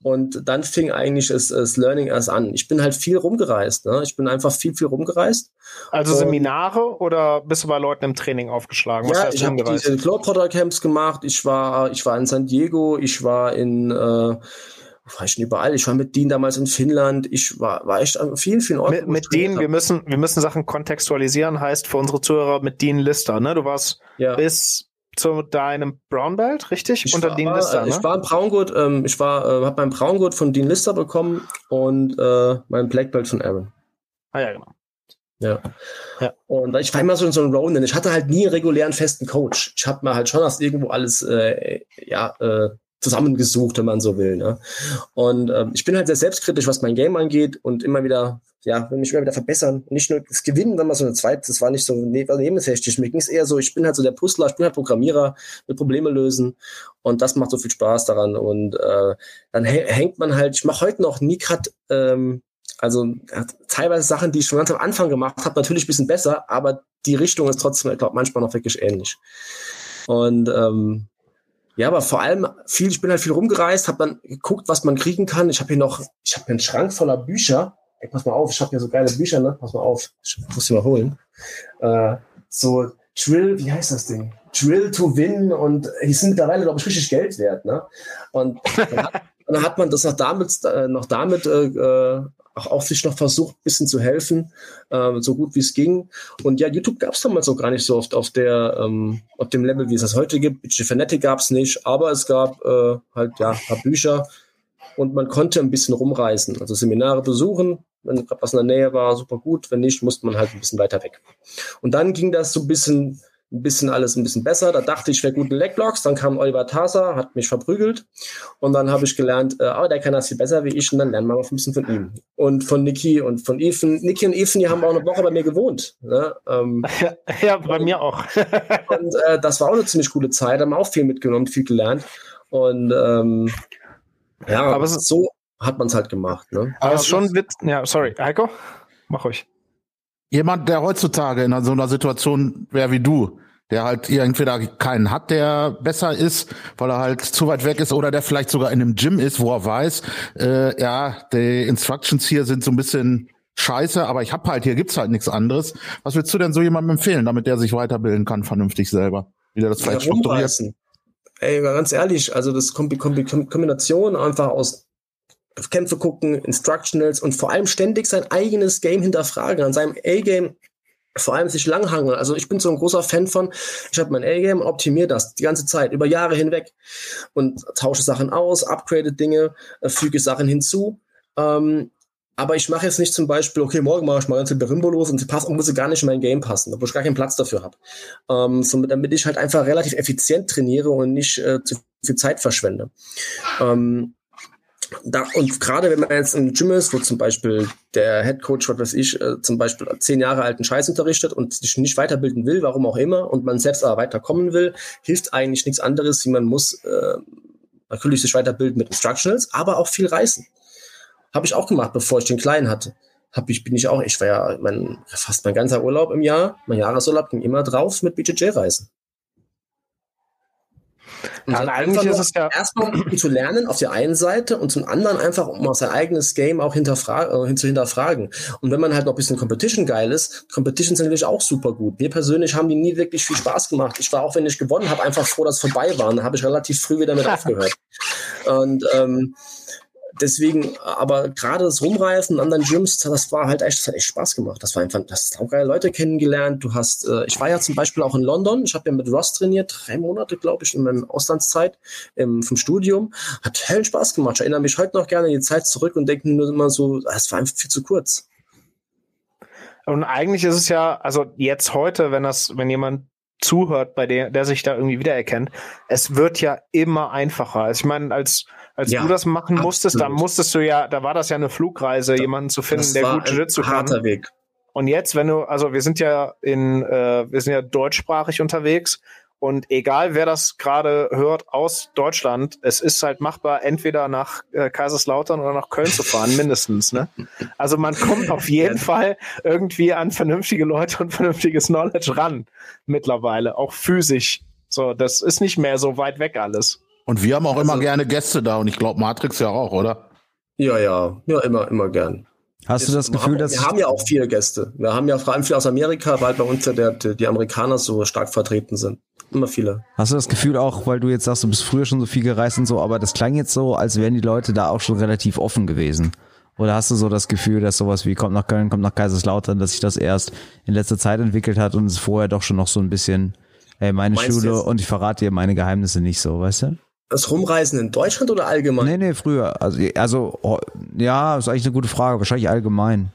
und dann fing eigentlich das, das Learning erst an. Ich bin halt viel rumgereist, ne? ich bin einfach viel, viel rumgereist. Also und, Seminare oder bist du bei Leuten im Training aufgeschlagen? Was ja, ich habe diese Globetrotter Camps gemacht, ich war, ich war in San Diego, ich war in... Äh, war ich schon überall. Ich war mit Dean damals in Finnland. Ich war, war echt an vielen, vielen Orten. Mit, mit Dean, wir müssen, wir müssen Sachen kontextualisieren, heißt für unsere Zuhörer mit Dean Lister, ne? Du warst ja. bis zu deinem Brown Belt, richtig? Ich Unter war, Dean Lister, ne? Ich war im Braungurt, ähm, ich war, äh, habe meinen Braungurt von Dean Lister bekommen und äh, mein Black Belt von Aaron. Ah ja, genau. Ja. ja. Und ich war immer so in so einem Ronin. Ich hatte halt nie einen regulären festen Coach. Ich habe mir halt schon aus irgendwo alles äh, ja, äh, zusammengesucht, wenn man so will. Ne? Und ähm, ich bin halt sehr selbstkritisch, was mein Game angeht und immer wieder, ja, will mich immer wieder verbessern. nicht nur das Gewinnen, wenn man so eine zweite, das war nicht so ne nebensächlich. Mir ging es eher so, ich bin halt so der Puzzler, ich bin halt Programmierer, mit Probleme lösen und das macht so viel Spaß daran. Und äh, dann hängt man halt, ich mache heute noch nie grad, ähm, also ja, teilweise Sachen, die ich schon ganz am Anfang gemacht habe, natürlich ein bisschen besser, aber die Richtung ist trotzdem, ich glaube, manchmal noch wirklich ähnlich. Und ähm, ja, aber vor allem viel, ich bin halt viel rumgereist, habe dann geguckt, was man kriegen kann. Ich habe hier noch, ich habe einen Schrank voller Bücher. Ey, pass mal auf, ich habe hier so geile Bücher, ne? Pass mal auf, ich muss sie mal holen. Äh, so Drill, wie heißt das Ding? Drill to Win und die sind mittlerweile, glaube ich, richtig Geld wert, ne? Und dann hat, dann hat man das noch damit, äh, noch damit äh, äh auch, sich noch versucht, ein bisschen zu helfen, äh, so gut wie es ging. Und ja, YouTube gab es damals auch gar nicht so oft auf der, ähm, auf dem Level, wie es das heute gibt. Bitchy Fanatic gab es nicht, aber es gab äh, halt ja ein paar Bücher und man konnte ein bisschen rumreisen, also Seminare besuchen. Wenn was in der Nähe war, super gut. Wenn nicht, musste man halt ein bisschen weiter weg. Und dann ging das so ein bisschen ein bisschen alles ein bisschen besser. Da dachte ich, ich wäre gut in Leglocks. Dann kam Oliver Tasa, hat mich verprügelt. Und dann habe ich gelernt, äh, oh, der kann das viel besser wie ich. Und dann lernen wir mal ein bisschen von ihm. Und von Niki und von Ethan. Niki und Ethan, die haben auch eine Woche bei mir gewohnt. Ne? Ähm, ja, ja, bei mir auch. und äh, das war auch eine ziemlich coole Zeit. Haben auch viel mitgenommen, viel gelernt. Und ähm, ja, aber so hat man es halt gemacht. Ne? Aber es ist schon Witz. Ja, sorry, Heiko, mach euch. Jemand, der heutzutage in so einer Situation wäre wie du, der halt entweder keinen hat, der besser ist, weil er halt zu weit weg ist, oder der vielleicht sogar in einem Gym ist, wo er weiß, äh, ja, die Instructions hier sind so ein bisschen scheiße, aber ich hab halt, hier gibt's halt nichts anderes. Was würdest du denn so jemandem empfehlen, damit der sich weiterbilden kann, vernünftig selber? Wie der das vielleicht ja, strukturiert? Ey, ganz ehrlich, also das Kombi Kombi Kombination einfach aus Kämpfe gucken, Instructionals und vor allem ständig sein eigenes Game hinterfragen, an seinem A-Game vor allem sich langhangeln. Also ich bin so ein großer Fan von, ich habe mein A-Game und optimiere das die ganze Zeit, über Jahre hinweg und tausche Sachen aus, upgrade Dinge, äh, füge Sachen hinzu. Ähm, aber ich mache jetzt nicht zum Beispiel, okay, morgen mache ich mal ganz Berimbo los und sie passt und muss gar nicht in mein Game passen, obwohl ich gar keinen Platz dafür habe. Ähm, so, damit ich halt einfach relativ effizient trainiere und nicht äh, zu viel Zeit verschwende. Ähm, da, und gerade wenn man jetzt im Gym ist, wo zum Beispiel der Head Coach, was weiß ich, äh, zum Beispiel zehn Jahre alten Scheiß unterrichtet und sich nicht weiterbilden will, warum auch immer, und man selbst aber weiterkommen will, hilft eigentlich nichts anderes, wie man muss äh, natürlich sich weiterbilden mit Instructionals, aber auch viel reißen. Habe ich auch gemacht, bevor ich den Kleinen hatte. Hab ich, bin ich auch, ich war ja mein, fast mein ganzer Urlaub im Jahr, mein Jahresurlaub ging immer drauf mit BJJ-Reisen. Und ja, eigentlich ist es ja erstmal um zu lernen auf der einen Seite und zum anderen einfach um auch sein eigenes Game auch hinterfra äh, hin zu hinterfragen. Und wenn man halt noch ein bisschen Competition geil ist, Competition sind natürlich auch super gut. Mir persönlich haben die nie wirklich viel Spaß gemacht. Ich war auch, wenn ich gewonnen habe, einfach froh, dass es vorbei war. Da habe ich relativ früh wieder mit aufgehört. Und ähm, deswegen, aber gerade das Rumreifen in anderen Gyms, das war halt echt, das hat echt Spaß gemacht. Das war einfach, das hast geile Leute kennengelernt. Du hast, äh, ich war ja zum Beispiel auch in London. Ich habe ja mit Ross trainiert, drei Monate, glaube ich, in meiner Auslandszeit ähm, vom Studium. Hat hellen Spaß gemacht. Ich erinnere mich heute noch gerne in die Zeit zurück und denke nur immer so, es war einfach viel zu kurz. Und eigentlich ist es ja, also jetzt heute, wenn das, wenn jemand zuhört, bei der, der sich da irgendwie wiedererkennt, es wird ja immer einfacher. Also ich meine, als als ja, du das machen musstest, absolut. da musstest du ja, da war das ja eine Flugreise, da, jemanden zu finden, der gut Jiu-Jitsu kann. Harter Weg. Und jetzt, wenn du, also wir sind ja in, äh, wir sind ja deutschsprachig unterwegs und egal wer das gerade hört aus Deutschland, es ist halt machbar, entweder nach äh, Kaiserslautern oder nach Köln zu fahren, mindestens. Ne? Also man kommt auf jeden Fall irgendwie an vernünftige Leute und vernünftiges Knowledge ran mittlerweile, auch physisch. So, das ist nicht mehr so weit weg alles. Und wir haben auch also, immer gerne Gäste da und ich glaube Matrix ja auch, oder? Ja, ja, ja, immer, immer gern. Hast Jetzt, du das Gefühl, haben, dass wir haben ja auch viele Gäste. Wir haben ja vor allem viele aus Amerika, weil bei uns ja der, die Amerikaner so stark vertreten sind. Immer viele. Hast du das Gefühl auch, weil du jetzt sagst, du bist früher schon so viel gereist und so, aber das klang jetzt so, als wären die Leute da auch schon relativ offen gewesen. Oder hast du so das Gefühl, dass sowas wie kommt nach Köln, kommt nach Kaiserslautern, dass sich das erst in letzter Zeit entwickelt hat und es vorher doch schon noch so ein bisschen, ey, meine Meinst Schule und ich verrate dir meine Geheimnisse nicht so, weißt du? Das Rumreisen in Deutschland oder allgemein? Nee, nee, früher. Also, also oh, ja, ist eigentlich eine gute Frage. Wahrscheinlich allgemein.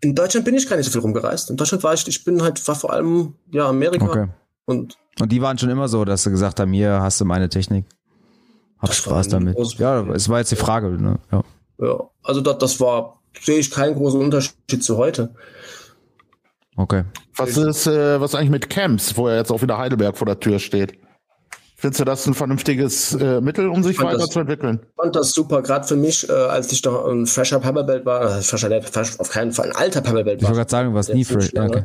In Deutschland bin ich gar nicht so viel rumgereist. In Deutschland war ich, ich bin halt, war vor allem, ja, Amerika. Okay. Und, und die waren schon immer so, dass sie gesagt haben, hier hast du meine Technik. Hab Spaß damit. Ja, es war jetzt die Frage, ne? Ja. Ja, also das, das war, sehe ich keinen großen Unterschied zu heute. Okay. Was ist, äh, was eigentlich mit Camps, wo er jetzt auch wieder Heidelberg vor der Tür steht? Findest du das ein vernünftiges äh, Mittel, um sich weiterzuentwickeln? Ich fand das super, gerade für mich, äh, als ich noch ein fresher Pepperbelt war, äh, fresher, fresh, auf keinen Fall ein alter Pepperbelt war. Ich wollte gerade sagen, du warst nie fresh. Okay.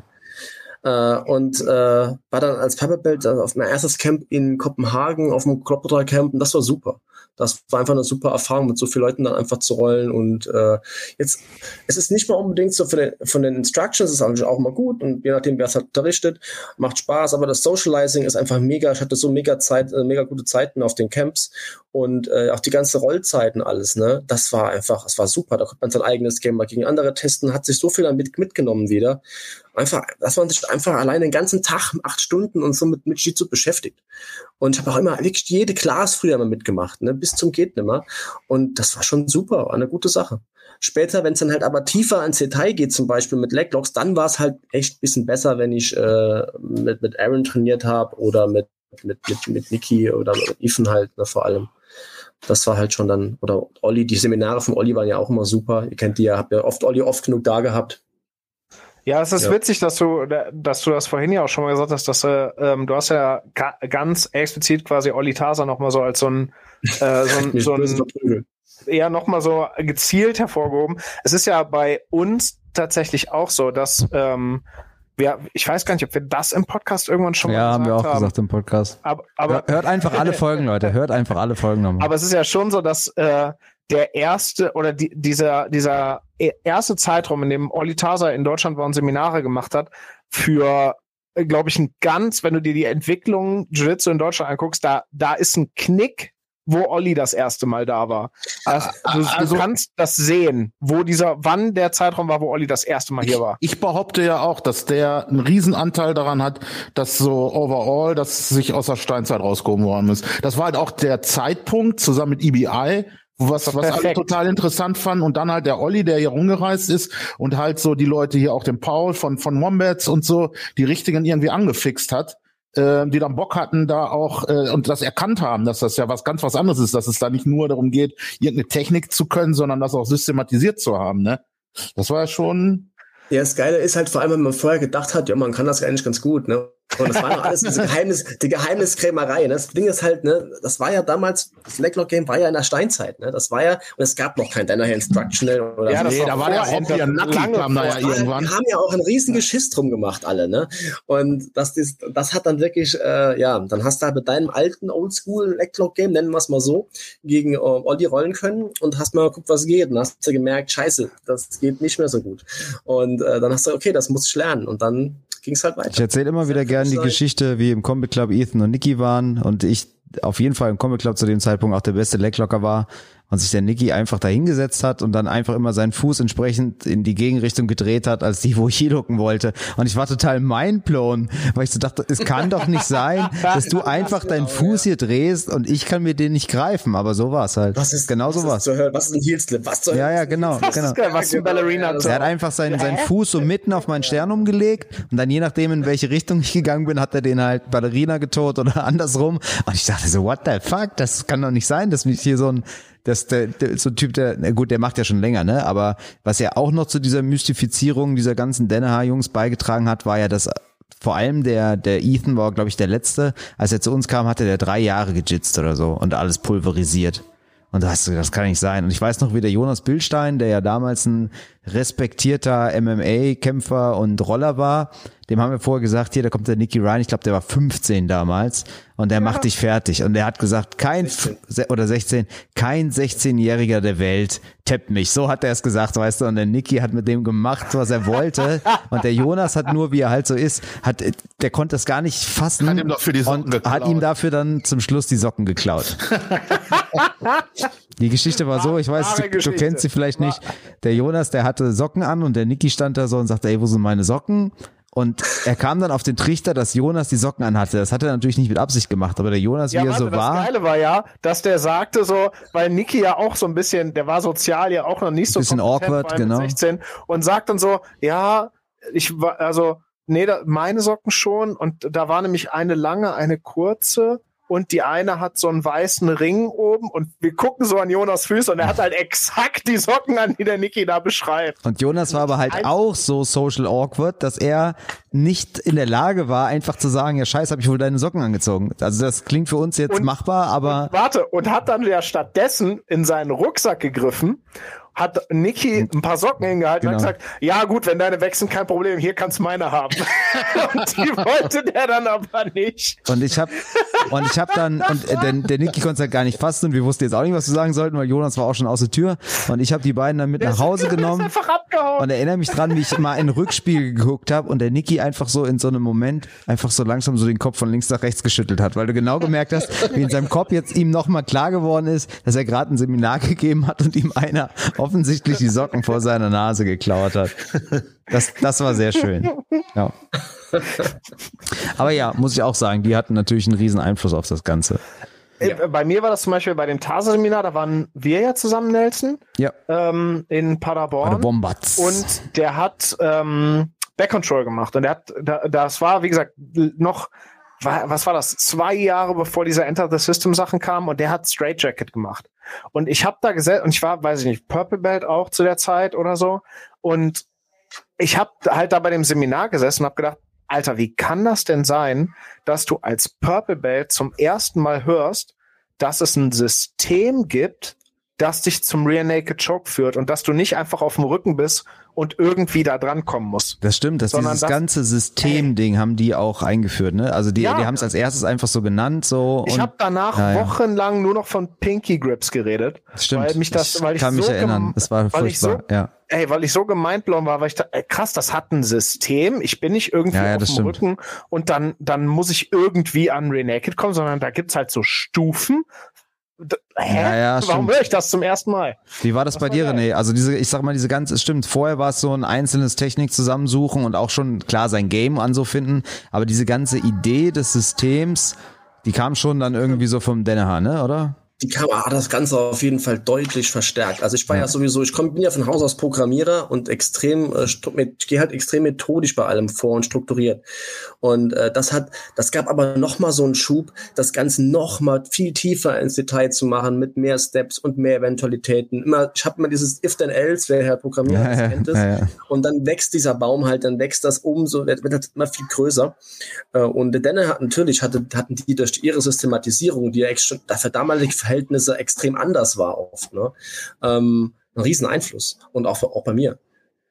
Äh, und äh, war dann als Pepperbelt äh, auf mein erstes Camp in Kopenhagen auf dem Klopotter Camp und das war super das war einfach eine super Erfahrung, mit so vielen Leuten dann einfach zu rollen. Und äh, jetzt, es ist nicht mal unbedingt so von den, von den Instructions, ist eigentlich auch mal gut und je nachdem, wer es halt unterrichtet, macht Spaß, aber das Socializing ist einfach mega. Ich hatte so mega Zeit, äh, mega gute Zeiten auf den Camps und äh, auch die ganze Rollzeiten alles, ne? Das war einfach, es war super. Da konnte man sein eigenes Game mal gegen andere testen, hat sich so viel damit mitgenommen wieder einfach, dass man sich einfach alleine den ganzen Tag, acht Stunden und so mit, mit Jiu-Jitsu beschäftigt. Und ich habe auch immer wirklich jede Class früher mal mitgemacht, ne, bis zum geht nimmer. Und das war schon super, war eine gute Sache. Später, wenn es dann halt aber tiefer ins Detail geht, zum Beispiel mit Leglocks, dann war es halt echt ein bisschen besser, wenn ich äh, mit, mit Aaron trainiert habe oder mit, mit, mit, mit Niki oder mit Ethan halt, ne, vor allem. Das war halt schon dann, oder Olli, die Seminare von Olli waren ja auch immer super. Ihr kennt die ja, habt ja oft Olli oft genug da gehabt. Ja, es ist ja. witzig, dass du, dass du das vorhin ja auch schon mal gesagt hast, dass äh, ähm, du hast ja ga, ganz explizit quasi Olli Taser nochmal so als so ein, äh, so ein, so ein ja nochmal so gezielt hervorgehoben. Es ist ja bei uns tatsächlich auch so, dass ähm, wir, ich weiß gar nicht, ob wir das im Podcast irgendwann schon ja, mal haben wir auch haben. gesagt im Podcast. Aber, aber, hört einfach alle Folgen, Leute. Hört einfach alle Folgen nochmal. aber es ist ja schon so, dass äh, der erste oder die, dieser, dieser e- erste Zeitraum, in dem Olli Tasa in Deutschland war und Seminare gemacht hat, für, glaube ich, ein ganz, wenn du dir die Entwicklung Jiu-Jitsu in Deutschland anguckst, da, da ist ein Knick, wo Olli das erste Mal da war. Also, du, Also- du kannst das sehen, wo dieser, wann der Zeitraum war, wo Olli das erste Mal hier war. Ich behaupte ja auch, dass der einen Riesenanteil daran hat, dass so overall, dass sich aus der Steinzeit rausgehoben worden ist. Das war halt auch der Zeitpunkt zusammen mit EBI, was, was alle total interessant fanden. Und dann halt der Olli, der hier rumgereist ist und halt so die Leute hier, auch den Paul von, von Wombats und so, die richtigen irgendwie angefixt hat. äh, die dann Bock hatten, da auch äh, und das erkannt haben, dass das ja was ganz was anderes ist, dass es da nicht nur darum geht, irgendeine Technik zu können, sondern das auch systematisiert zu haben. Ne? Das war ja schon Ja, das Geile ist halt vor allem, wenn man vorher gedacht hat, ja, man kann das eigentlich ganz gut, ne? Und das war noch alles diese Geheimnis, die Geheimniskrämerei. Ne? Das Ding ist halt, ne, das war ja damals, das Leglock Game war ja in der Steinzeit, ne? Das war ja, und es gab noch kein Danaher Instructional oder Ja, so. nee, da war der Rob hier das Nacki kam da ja irgendwann. Die haben ja auch ein riesen Geschiss drum gemacht, alle, ne? Und das, das, das hat dann wirklich, äh, ja, dann hast du halt mit deinem alten Oldschool Electlock Game, nennen wir es mal so, gegen äh, Olli rollen können und hast mal geguckt, was geht. Und hast du gemerkt, scheiße, das geht nicht mehr so gut. Und äh, dann hast du, okay, das muss ich lernen. Und dann ging es halt weiter. Ich erzähle immer wieder gerne die Geschichte, wie im Combat Club Ethan und Nicky waren und ich auf jeden Fall im Combat Club zu dem Zeitpunkt auch der beste Leglocker war und sich der Nicky einfach da hingesetzt hat und dann einfach immer seinen Fuß entsprechend in die Gegenrichtung gedreht hat, als die, wo ich hingucken wollte. Und ich war total mindblown, weil ich so dachte, es kann doch nicht sein, dass du einfach deinen Fuß hier drehst und ich kann mir den nicht greifen. Aber so war es halt. was ist genau was so Hölle? Was ist ein Heelslip? Was zur Ja, ja, genau, Heelslip? genau. was ein Ballerina das Er hat einfach seinen, seinen Fuß so mitten auf meinen Stern umgelegt und dann je nachdem, in welche Richtung ich gegangen bin, hat er den halt Ballerina getot oder andersrum. Und ich dachte so, what the fuck? Das kann doch nicht sein, dass mich hier so ein, dass der, der so ein Typ, der, na gut, der macht ja schon länger, ne? Aber was ja auch noch zu dieser Mystifizierung dieser ganzen Danaher-Jungs beigetragen hat, war ja, dass vor allem der, der Ethan war, glaube ich, der letzte. Als er zu uns kam, hatte der drei Jahre gejitzt oder so und alles pulverisiert. Und da hast du, das kann nicht sein. Und ich weiß noch, wie der Jonas Bildstein, der ja damals ein respektierter MMA-Kämpfer und Roller war, dem haben wir vorher gesagt, hier, da kommt der Nicky Ryan, ich glaube, der war 15 damals und der macht dich fertig. Und der hat gesagt, kein, F- se- oder 16, kein 16-Jähriger der Welt tappt mich. So hat er es gesagt, weißt du. Und der Nicky hat mit dem gemacht, was er wollte. Und der Jonas hat nur, wie er halt so ist, hat, der konnte es gar nicht fassen. Hat ihm doch für die Socken und hat geklaut. ihm dafür dann zum Schluss die Socken geklaut. Die Geschichte war so, ich weiß, du, du kennst sie vielleicht nicht. Der Jonas, der hatte Socken an und der Niki stand da so und sagte, ey, wo sind meine Socken? Und er kam dann auf den Trichter, dass Jonas die Socken anhatte. Das hat er natürlich nicht mit Absicht gemacht, aber der Jonas, wie Ja, er warte, so das war, Geile war ja, dass der sagte so, weil Niki ja auch so ein bisschen, der war sozial ja auch noch nicht so Bisschen awkward, genau. 16 und sagt dann so, ja, ich war, also, nee, da, meine Socken schon und da war nämlich eine lange, eine kurze und die eine hat so einen weißen Ring oben und wir gucken so an Jonas Füße und er hat halt exakt die Socken an, die der Niki da beschreibt. Und Jonas war aber halt auch so social awkward, dass er nicht in der Lage war, einfach zu sagen, ja scheiße, habe ich wohl deine Socken angezogen. Also das klingt für uns jetzt Und- machbar, aber Warte, und hat dann ja stattdessen in seinen Rucksack gegriffen, hat Niki ein paar Socken hingehalten und Genau. hat gesagt, ja gut, wenn deine wechseln, kein Problem, hier kannst meine haben. und die wollte der dann aber nicht. und ich habe und ich habe dann und äh, der, der Niki konnte es halt gar nicht fassen und wir wussten jetzt auch nicht, was wir sagen sollten, weil Jonas war auch schon aus der Tür und ich habe die beiden dann mit nach Hause Der ist genommen. einfach abgehauen. Und erinnere mich dran, wie ich mal in Rückspiegel geguckt habe und der Niki einfach so in so einem Moment einfach so langsam so den Kopf von links nach rechts geschüttelt hat, weil du genau gemerkt hast, wie in seinem Kopf jetzt ihm nochmal klar geworden ist, dass er gerade ein Seminar gegeben hat und ihm einer offensichtlich die Socken vor seiner Nase geklaut hat. Das, das war sehr schön. Ja. Aber ja, muss ich auch sagen, die hatten natürlich einen riesen Einfluss auf das Ganze. Äh, Bei mir war das zum Beispiel bei dem Tasa-Seminar, da waren wir ja zusammen, Nelson, Ja, ähm, in Paderborn. Bombatz. Und der hat ähm, Backcontrol gemacht. Und der hat, da, das war, wie gesagt, noch, wa- was war das? Zwei Jahre bevor diese Enter the System Sachen kamen und der hat Straight Jacket gemacht. Und ich habe da gesessen und ich war, weiß ich nicht, Purple Belt auch zu der Zeit oder so. Und ich habe halt da bei dem Seminar gesessen und habe gedacht, Alter, wie kann das denn sein, dass du als Purple Belt zum ersten Mal hörst, dass es ein System gibt, das dich zum Rear Naked Choke führt und dass du nicht einfach auf dem Rücken bist und irgendwie da dran kommen muss. Das stimmt, dass Sondern dieses das- ganze Systemding haben die auch eingeführt, ne? Also die, Ja. die haben es als erstes einfach so genannt, so. Ich habe danach Ja, ja. wochenlang nur noch von Pinky Grips geredet. Stimmt. Weil mich das, ich weil ich kann mich so erinnern. gem- Es war weil ich so, furchtbar, ja. ey, weil ich so gemindblown war, weil ich da, ey, krass, das hat ein System. Ich bin nicht irgendwie Ja, auf das dem stimmt. Rücken und dann, dann muss ich irgendwie an Renaked kommen, sondern da gibt's halt so Stufen. Hä? Ja, ja, Warum stimmt. höre ich das zum ersten Mal? Wie war das, bei war dir, geil. René? Also diese, ich sag mal, diese ganze, es stimmt, vorher war es so ein einzelnes Technik zusammensuchen und auch schon klar sein Game an so finden, aber diese ganze Idee des Systems, die kam schon dann irgendwie so vom Denneher, ne, oder? Die Kamera hat das Ganze auf jeden Fall deutlich verstärkt. Also ich war ja, sowieso, ich komm, bin ja von Haus aus Programmierer und extrem, äh, ich gehe halt extrem methodisch bei allem vor und strukturiert. Und äh, das hat, das gab aber noch mal so einen Schub, das Ganze noch mal viel tiefer ins Detail zu machen mit mehr Steps und mehr Eventualitäten. Immer, ich habe immer dieses If then else, wer Herr Programmierer Ja, ja, kennt es. ja, ja. Und dann wächst dieser Baum halt, dann wächst das umso, wird wird das immer viel größer. Äh, Und Denne hat natürlich, hatte, hatten die durch ihre Systematisierung, die ja ex- schon für damalige Verhältnisse extrem anders war oft, ne, ähm, einen riesen Einfluss. Und auch, auch bei mir.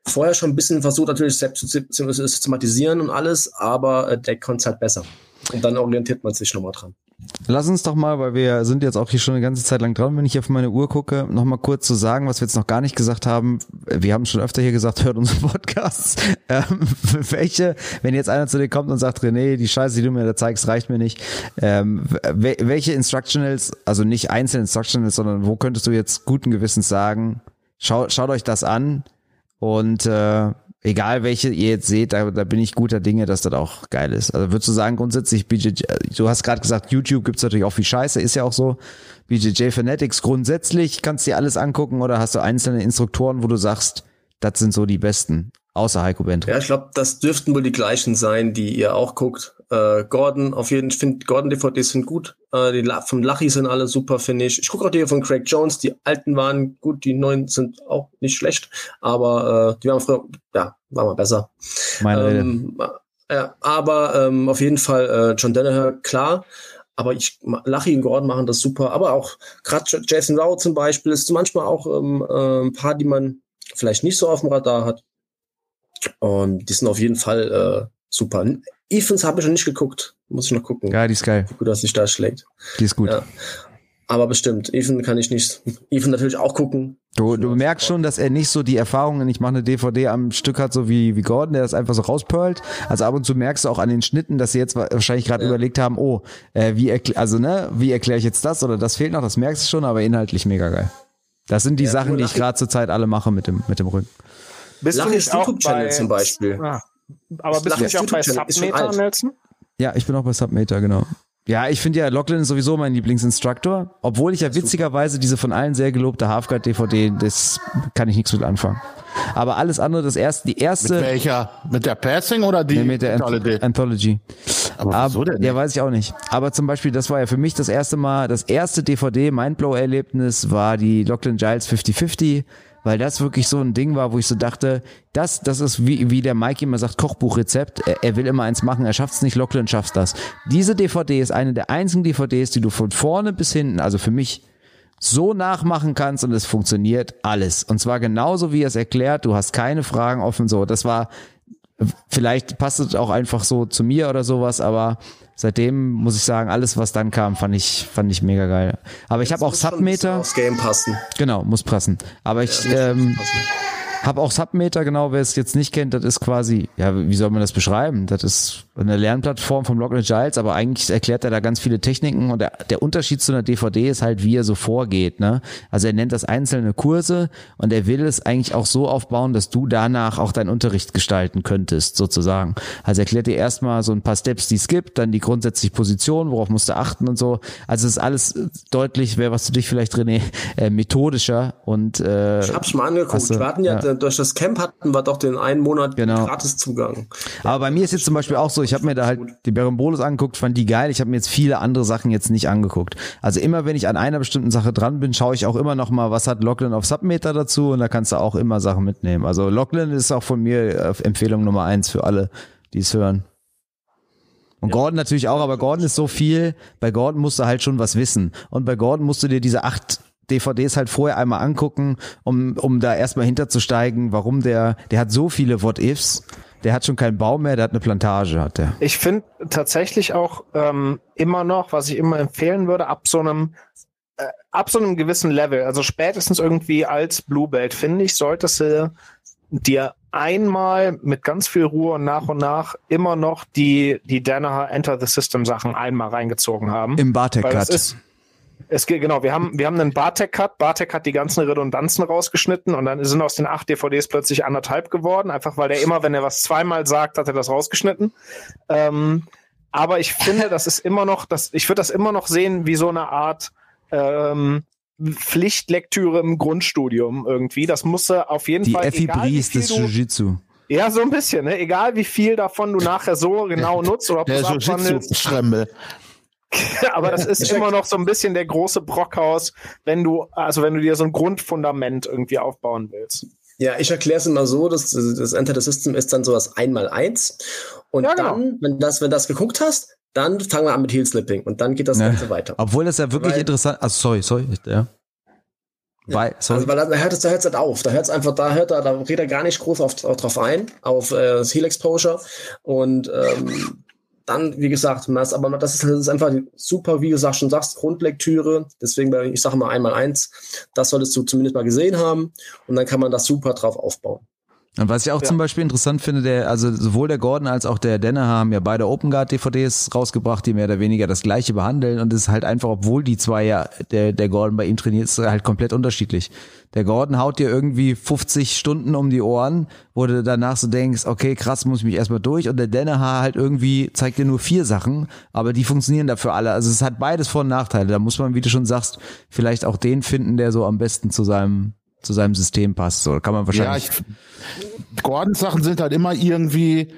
Vorher schon ein bisschen versucht, natürlich selbst zu systematisieren und alles, aber äh, der konnte es halt besser. Und dann orientiert man sich nochmal dran. Lass uns doch mal, weil wir sind jetzt auch hier schon eine ganze Zeit lang dran, wenn ich auf meine Uhr gucke, noch mal kurz zu sagen, was wir jetzt noch gar nicht gesagt haben. Wir haben schon öfter hier gesagt, hört unsere Podcasts. Ähm, welche, wenn jetzt einer zu dir kommt und sagt, René, die Scheiße, die du mir da zeigst, reicht mir nicht. Ähm, wel- welche Instructionals, also nicht einzelne Instructionals, sondern wo könntest du jetzt guten Gewissens sagen, schau, schaut euch das an und äh, egal welche ihr jetzt seht, da, da bin ich guter Dinge, dass das auch geil ist. Also würdest du sagen, grundsätzlich BJJ, du hast gerade gesagt, YouTube gibt's natürlich auch viel Scheiße, ist ja auch so. BJJ Fanatics grundsätzlich kannst dir alles angucken oder hast du einzelne Instruktoren, wo du sagst, das sind so die besten, außer Heiko Bentry. Ja, ich glaube, das dürften wohl die gleichen sein, die ihr auch guckt. Äh, Gordon, auf jeden Fall, ich finde Gordon DVDs sind gut. Äh, die La von Lachi sind alle super, finde ich. Ich gucke auch die von Craig Jones, die alten waren gut, die neuen sind auch nicht schlecht, aber äh, die waren früher, ja, waren mal besser. Meine. Ähm, ja, aber ähm, auf jeden Fall äh, John Danaher, klar. Aber ich, Lachi und Gordon machen das super. Aber auch gerade Jason Rao zum Beispiel ist manchmal auch ähm, äh, ein paar, die man vielleicht nicht so auf dem Radar hat. Und die sind auf jeden Fall äh, super. Evans habe ich noch nicht geguckt. Muss ich noch gucken, Ja, die ist geil. wie gut das sich da schlägt. Die ist gut. Ja. Aber bestimmt. Ethan kann ich nicht. Ethan natürlich auch gucken. Du, du merkst schon, dass er nicht so die Erfahrungen, ich mache eine DVD am Stück hat, so wie, wie Gordon, der das einfach so rausperlt. Also ab und zu merkst du auch an den Schnitten, dass sie jetzt wahrscheinlich gerade Ja. überlegt haben, oh, äh, wie also ne, wie erkläre ich jetzt das oder das fehlt noch, das merkst du schon, aber inhaltlich mega geil. Das sind die Ja, Sachen, die ich gerade zur Zeit alle mache mit dem, mit dem Rücken. Bist du Lachis nicht auch YouTube-Channel bei, zum Beispiel. Ah, aber bist du nicht auch bei Submeter. Nelson? Ja, ich bin auch bei Submeter, genau. Ja, ich finde ja, Lachlan ist sowieso mein Lieblingsinstructor, obwohl ich ja witzigerweise diese von allen sehr gelobte Halfguard DVD, das kann ich nichts mit anfangen. Aber alles andere, das erste, die Mit erste, welcher? Mit der Passing oder die Nee, mit der Totality? Anth Anthology. Aber wieso denn Ja, weiß ich auch nicht. Aber zum Beispiel, das war ja für mich das erste Mal, das erste DVD-Mindblow-Erlebnis war die Lachlan Giles 50-50, weil das wirklich so ein Ding war, wo ich so dachte, das, das ist wie, wie der Mike immer sagt, Kochbuchrezept. Er, er will immer eins machen, er schafft's nicht, Lachlan schafft's das. Diese DVD ist eine der einzigen DVDs, die du von vorne bis hinten, also für mich, so nachmachen kannst und es funktioniert alles. Und zwar genauso, wie er es erklärt. Du hast keine Fragen offen. So, das war vielleicht passt es auch einfach so zu mir oder sowas, aber seitdem muss ich sagen, alles was dann kam, fand ich fand ich mega geil. Aber ich habe auch Muss Submeter, Aufs Game passen. genau, muss passen. Aber ich ähm, habe auch Submeter, genau, wer es jetzt nicht kennt, das ist quasi, ja, wie soll man das beschreiben? Das ist eine Lernplattform vom Lachlan Giles, aber eigentlich erklärt er da ganz viele Techniken und der, der Unterschied zu einer DVD ist halt, wie er so vorgeht, ne? Also er nennt das einzelne Kurse und er will es eigentlich auch so aufbauen, dass du danach auch deinen Unterricht gestalten könntest, sozusagen. Also er erklärt dir erstmal so ein paar Steps, die es gibt, dann die grundsätzliche Position, worauf musst du achten und so. Also es ist alles deutlich, wäre was für dich vielleicht, René, äh, methodischer und äh, Ich hab's mal angeguckt. Du- wir hatten ja, ja. durch das Camp hatten wir doch den einen Monat Genau. gratis Zugang. Aber bei mir ist jetzt zum Beispiel auch so, ich habe mir da halt die Berimbolos angeguckt, fand die geil. Ich habe mir jetzt viele andere Sachen jetzt nicht angeguckt. Also immer wenn ich an einer bestimmten Sache dran bin, schaue ich auch immer noch mal, was hat Lachlan auf Submeter dazu und da kannst du auch immer Sachen mitnehmen. Also Lachlan ist auch von mir äh, Empfehlung Nummer eins für alle, die es hören. Und Gordon natürlich auch, aber Gordon ist so viel, bei Gordon musst du halt schon was wissen. Und bei Gordon musst du dir diese acht DVDs halt vorher einmal angucken, um, um da erstmal hinterzusteigen, warum der, der hat so viele What-Ifs, der hat schon keinen Baum mehr, der hat eine Plantage, hat der. Ich finde tatsächlich auch ähm, immer noch, was ich immer empfehlen würde, ab so einem äh, ab so einem gewissen Level, also spätestens irgendwie als Blue Belt, finde ich, solltest du dir einmal mit ganz viel Ruhe und nach und nach immer noch die, die Danaher Enter the System Sachen einmal reingezogen haben. Im Bartek-Cut. Es geht, genau, wir haben, wir haben einen Bartek-Cut. Bartek hat die ganzen Redundanzen rausgeschnitten und dann sind aus den acht DVDs plötzlich anderthalb geworden, einfach weil der immer, wenn er was zweimal sagt, hat er das rausgeschnitten. Ähm, aber ich finde, das ist immer noch, das, ich würde das immer noch sehen wie so eine Art ähm, Pflichtlektüre im Grundstudium irgendwie. Das musste auf jeden die Fall. Die Effi des Jiu-Jitsu. Ja, so ein bisschen, ne? Egal wie viel davon du nachher so genau nutzt oder ob der Jiu-Jitsu-Schremmel. Aber das ist immer noch so ein bisschen der große Brockhaus, wenn du, also wenn du dir so ein Grundfundament irgendwie aufbauen willst. Ja, ich erkläre es immer so, dass das Enter the System ist dann sowas einmal eins. Und ja, genau. dann, wenn das, wenn das geguckt hast, dann fangen wir an mit Heel Slipping und dann geht das ja. Ganze weiter. Obwohl das ja wirklich weil, interessant, also sorry, sorry, ja. Weil, sorry. Also, weil da hört es, da hört es halt auf. Da hört es einfach, da hört er, da redet er gar nicht groß auf, drauf ein, auf äh, das Heel Exposure. Und ähm, dann, wie gesagt, das, aber das ist, das ist einfach super, wie du sagst, schon sagst, Grundlektüre. Deswegen, ich sage mal einmal eins, das solltest du zumindest mal gesehen haben und dann kann man das super drauf aufbauen. Und was ich auch ja. zum Beispiel interessant finde, der, also sowohl der Gordon als auch der Denner haben ja beide Open Guard DVDs rausgebracht, die mehr oder weniger das gleiche behandeln und es ist halt einfach, obwohl die zwei ja, der, der Gordon bei ihm trainiert, ist halt komplett unterschiedlich. Der Gordon haut dir irgendwie 50 Stunden um die Ohren, wo du danach so denkst, okay, krass, muss ich mich erstmal durch und der Denner halt irgendwie zeigt dir nur vier Sachen, aber die funktionieren dafür alle. Also es hat beides Vor- und Nachteile. Da muss man, wie du schon sagst, vielleicht auch den finden, der so am besten zu seinem zu seinem System passt. So kann man wahrscheinlich. Ja, ich, Gordons Sachen sind halt immer irgendwie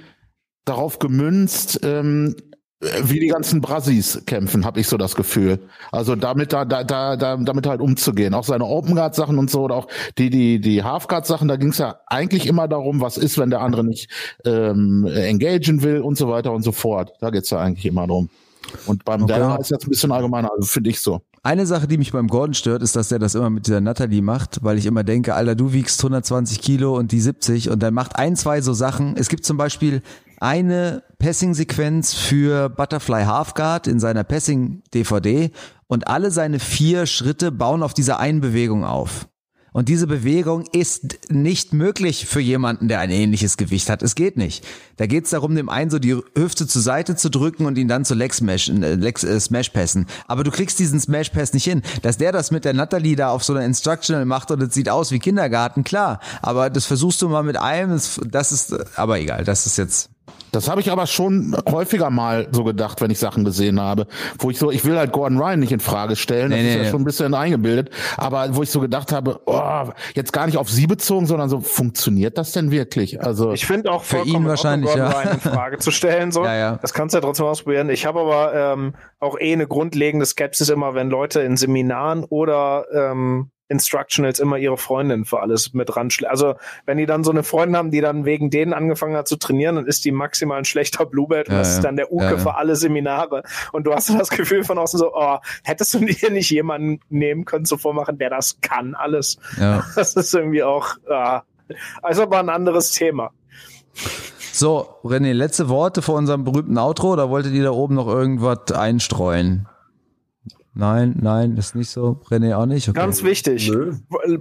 darauf gemünzt, ähm, wie die ganzen Brasis kämpfen, habe ich so das Gefühl. Also damit da, da, da, damit halt umzugehen. Auch seine Open Guard Sachen und so oder auch die die die Half Guard Sachen. Da ging es ja eigentlich immer darum, was ist, wenn der andere nicht ähm, engagen will und so weiter und so fort. Da geht's ja eigentlich immer drum. Und beim okay. Dana ist jetzt ein bisschen allgemeiner, also finde ich so. Eine Sache, die mich beim Gordon stört, ist, dass er das immer mit dieser Natalie macht, weil ich immer denke, Alter, du wiegst 120 Kilo und die 70 und dann macht ein, zwei so Sachen. Es gibt zum Beispiel eine Passing-Sequenz für Butterfly Halfguard in seiner Passing-DVD und alle seine vier Schritte bauen auf dieser einen Bewegung auf. Und diese Bewegung ist nicht möglich für jemanden, der ein ähnliches Gewicht hat. Es geht nicht. Da geht es darum, dem einen so die Hüfte zur Seite zu drücken und ihn dann zu Leg Smash, äh, Leg, äh, Smash passen. Aber du kriegst diesen Smash Pass nicht hin. Dass der das mit der Natalie da auf so einer Instructional macht und es sieht aus wie Kindergarten, klar. Aber das versuchst du mal mit einem, das ist, aber egal, das ist jetzt das habe ich aber schon häufiger mal so gedacht, wenn ich Sachen gesehen habe, wo ich so, ich will halt Gordon Ryan nicht in Frage stellen, das nee, ist ja nee. schon ein bisschen eingebildet, aber wo ich so gedacht habe, oh, jetzt gar nicht auf sie bezogen, sondern so, funktioniert das denn wirklich? Also ich finde auch für ihn wahrscheinlich Gordon ja. Ryan in Frage zu stellen, so. Ja, ja. Das kannst du ja trotzdem ausprobieren. Ich habe aber ähm, auch eh eine grundlegende Skepsis immer, wenn Leute in Seminaren oder ähm, Instructionals immer ihre Freundin für alles mit ran. Also wenn die dann so eine Freundin haben, die dann wegen denen angefangen hat zu trainieren, dann ist die maximal ein schlechter Bluebelt und ja, das ist dann der Uke ja, ja. für alle Seminare. Und du hast so das Gefühl von außen so, oh, hättest du dir nicht jemanden nehmen können zu vormachen, der das kann alles. Ja. Das ist irgendwie auch, äh, also aber ein anderes Thema. So, René, letzte Worte vor unserem berühmten Outro, oder wolltet ihr da oben noch irgendwas einstreuen? Nein, nein, ist nicht so. René auch nicht. Okay. Ganz wichtig.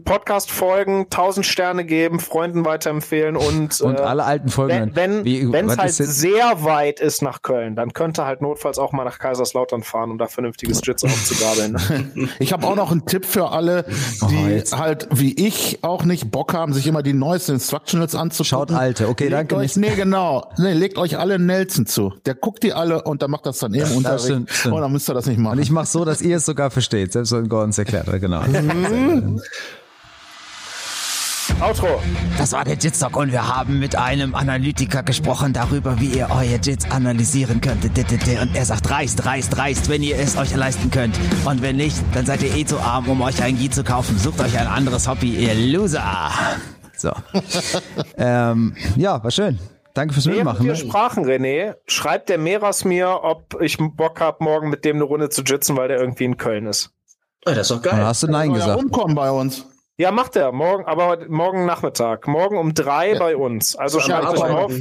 Podcast folgen, 1000 Sterne geben, Freunden weiterempfehlen und und äh, alle alten Folgen. Wenn wenn es halt sehr weit ist nach Köln, dann könnte halt notfalls auch mal nach Kaiserslautern fahren, um da vernünftiges Jits aufzugabeln. Ich habe auch noch einen Tipp für alle, die oh, halt wie ich auch nicht Bock haben, sich immer die neuesten Instructionals anzuschauen. Schaut alte, okay, legt danke. Euch, nee, genau. Nee, legt euch alle Nelson zu. Der guckt die alle und der macht das dann eben stimmt. Und dann müsst ihr das nicht machen. Und ich mach so, dass dass ihr es sogar versteht, selbst wenn Gordon es erklärt hat, genau. Mhm. Outro. Das war der Jitstock und wir haben mit einem Analytiker gesprochen darüber, wie ihr euer Jits analysieren könnt. Und er sagt, reißt, reißt, reißt, wenn ihr es euch leisten könnt. Und wenn nicht, dann seid ihr eh zu arm, um euch ein Gi zu kaufen. Sucht euch ein anderes Hobby, ihr Loser. So. ähm, ja, war schön. Danke fürs Mitmachen. wir ne? sprachen, René, schreibt der Meras mir, ob ich Bock habe, morgen mit dem eine Runde zu jitzen, weil der irgendwie in Köln ist. Ah, das ist doch Dann geil. hast du Nein Soll ja gesagt. rumkommen bei uns. Ja, macht er. Morgen, aber morgen Nachmittag. Morgen um drei bei uns. Also Ja, schreibt euch auf.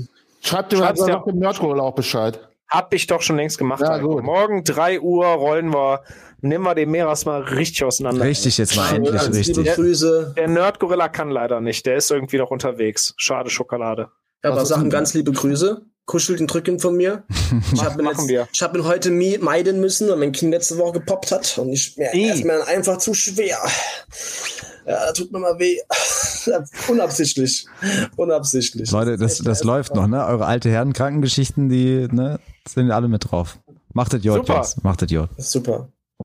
Schreibt dir dir- auf dem Nerdgoal auch Bescheid. Hab ich doch schon längst gemacht. Ja. Morgen 3 Uhr rollen wir, nehmen wir den Meeras mal richtig auseinander. Richtig jetzt mal endlich liebe richtig. Grüße. Der Nerd-Gorilla kann leider nicht. Der ist irgendwie noch unterwegs. Schade Schokolade. Ja, aber Was Sachen ganz liebe Grüße. Kuschelt und drücken von mir. Ich habe ihn, hab ihn heute meiden müssen, weil mein Kind letzte Woche gepoppt hat. Und ich, mir, er ist mir dann einfach zu schwer. Ja, tut mir mal weh. Unabsichtlich. Unabsichtlich. Leute, das, das läuft noch, ne? Eure alte Herrenkrankengeschichten, die ne, sind alle mit drauf. Macht das Jod Super. jetzt. Macht das Jod. Super.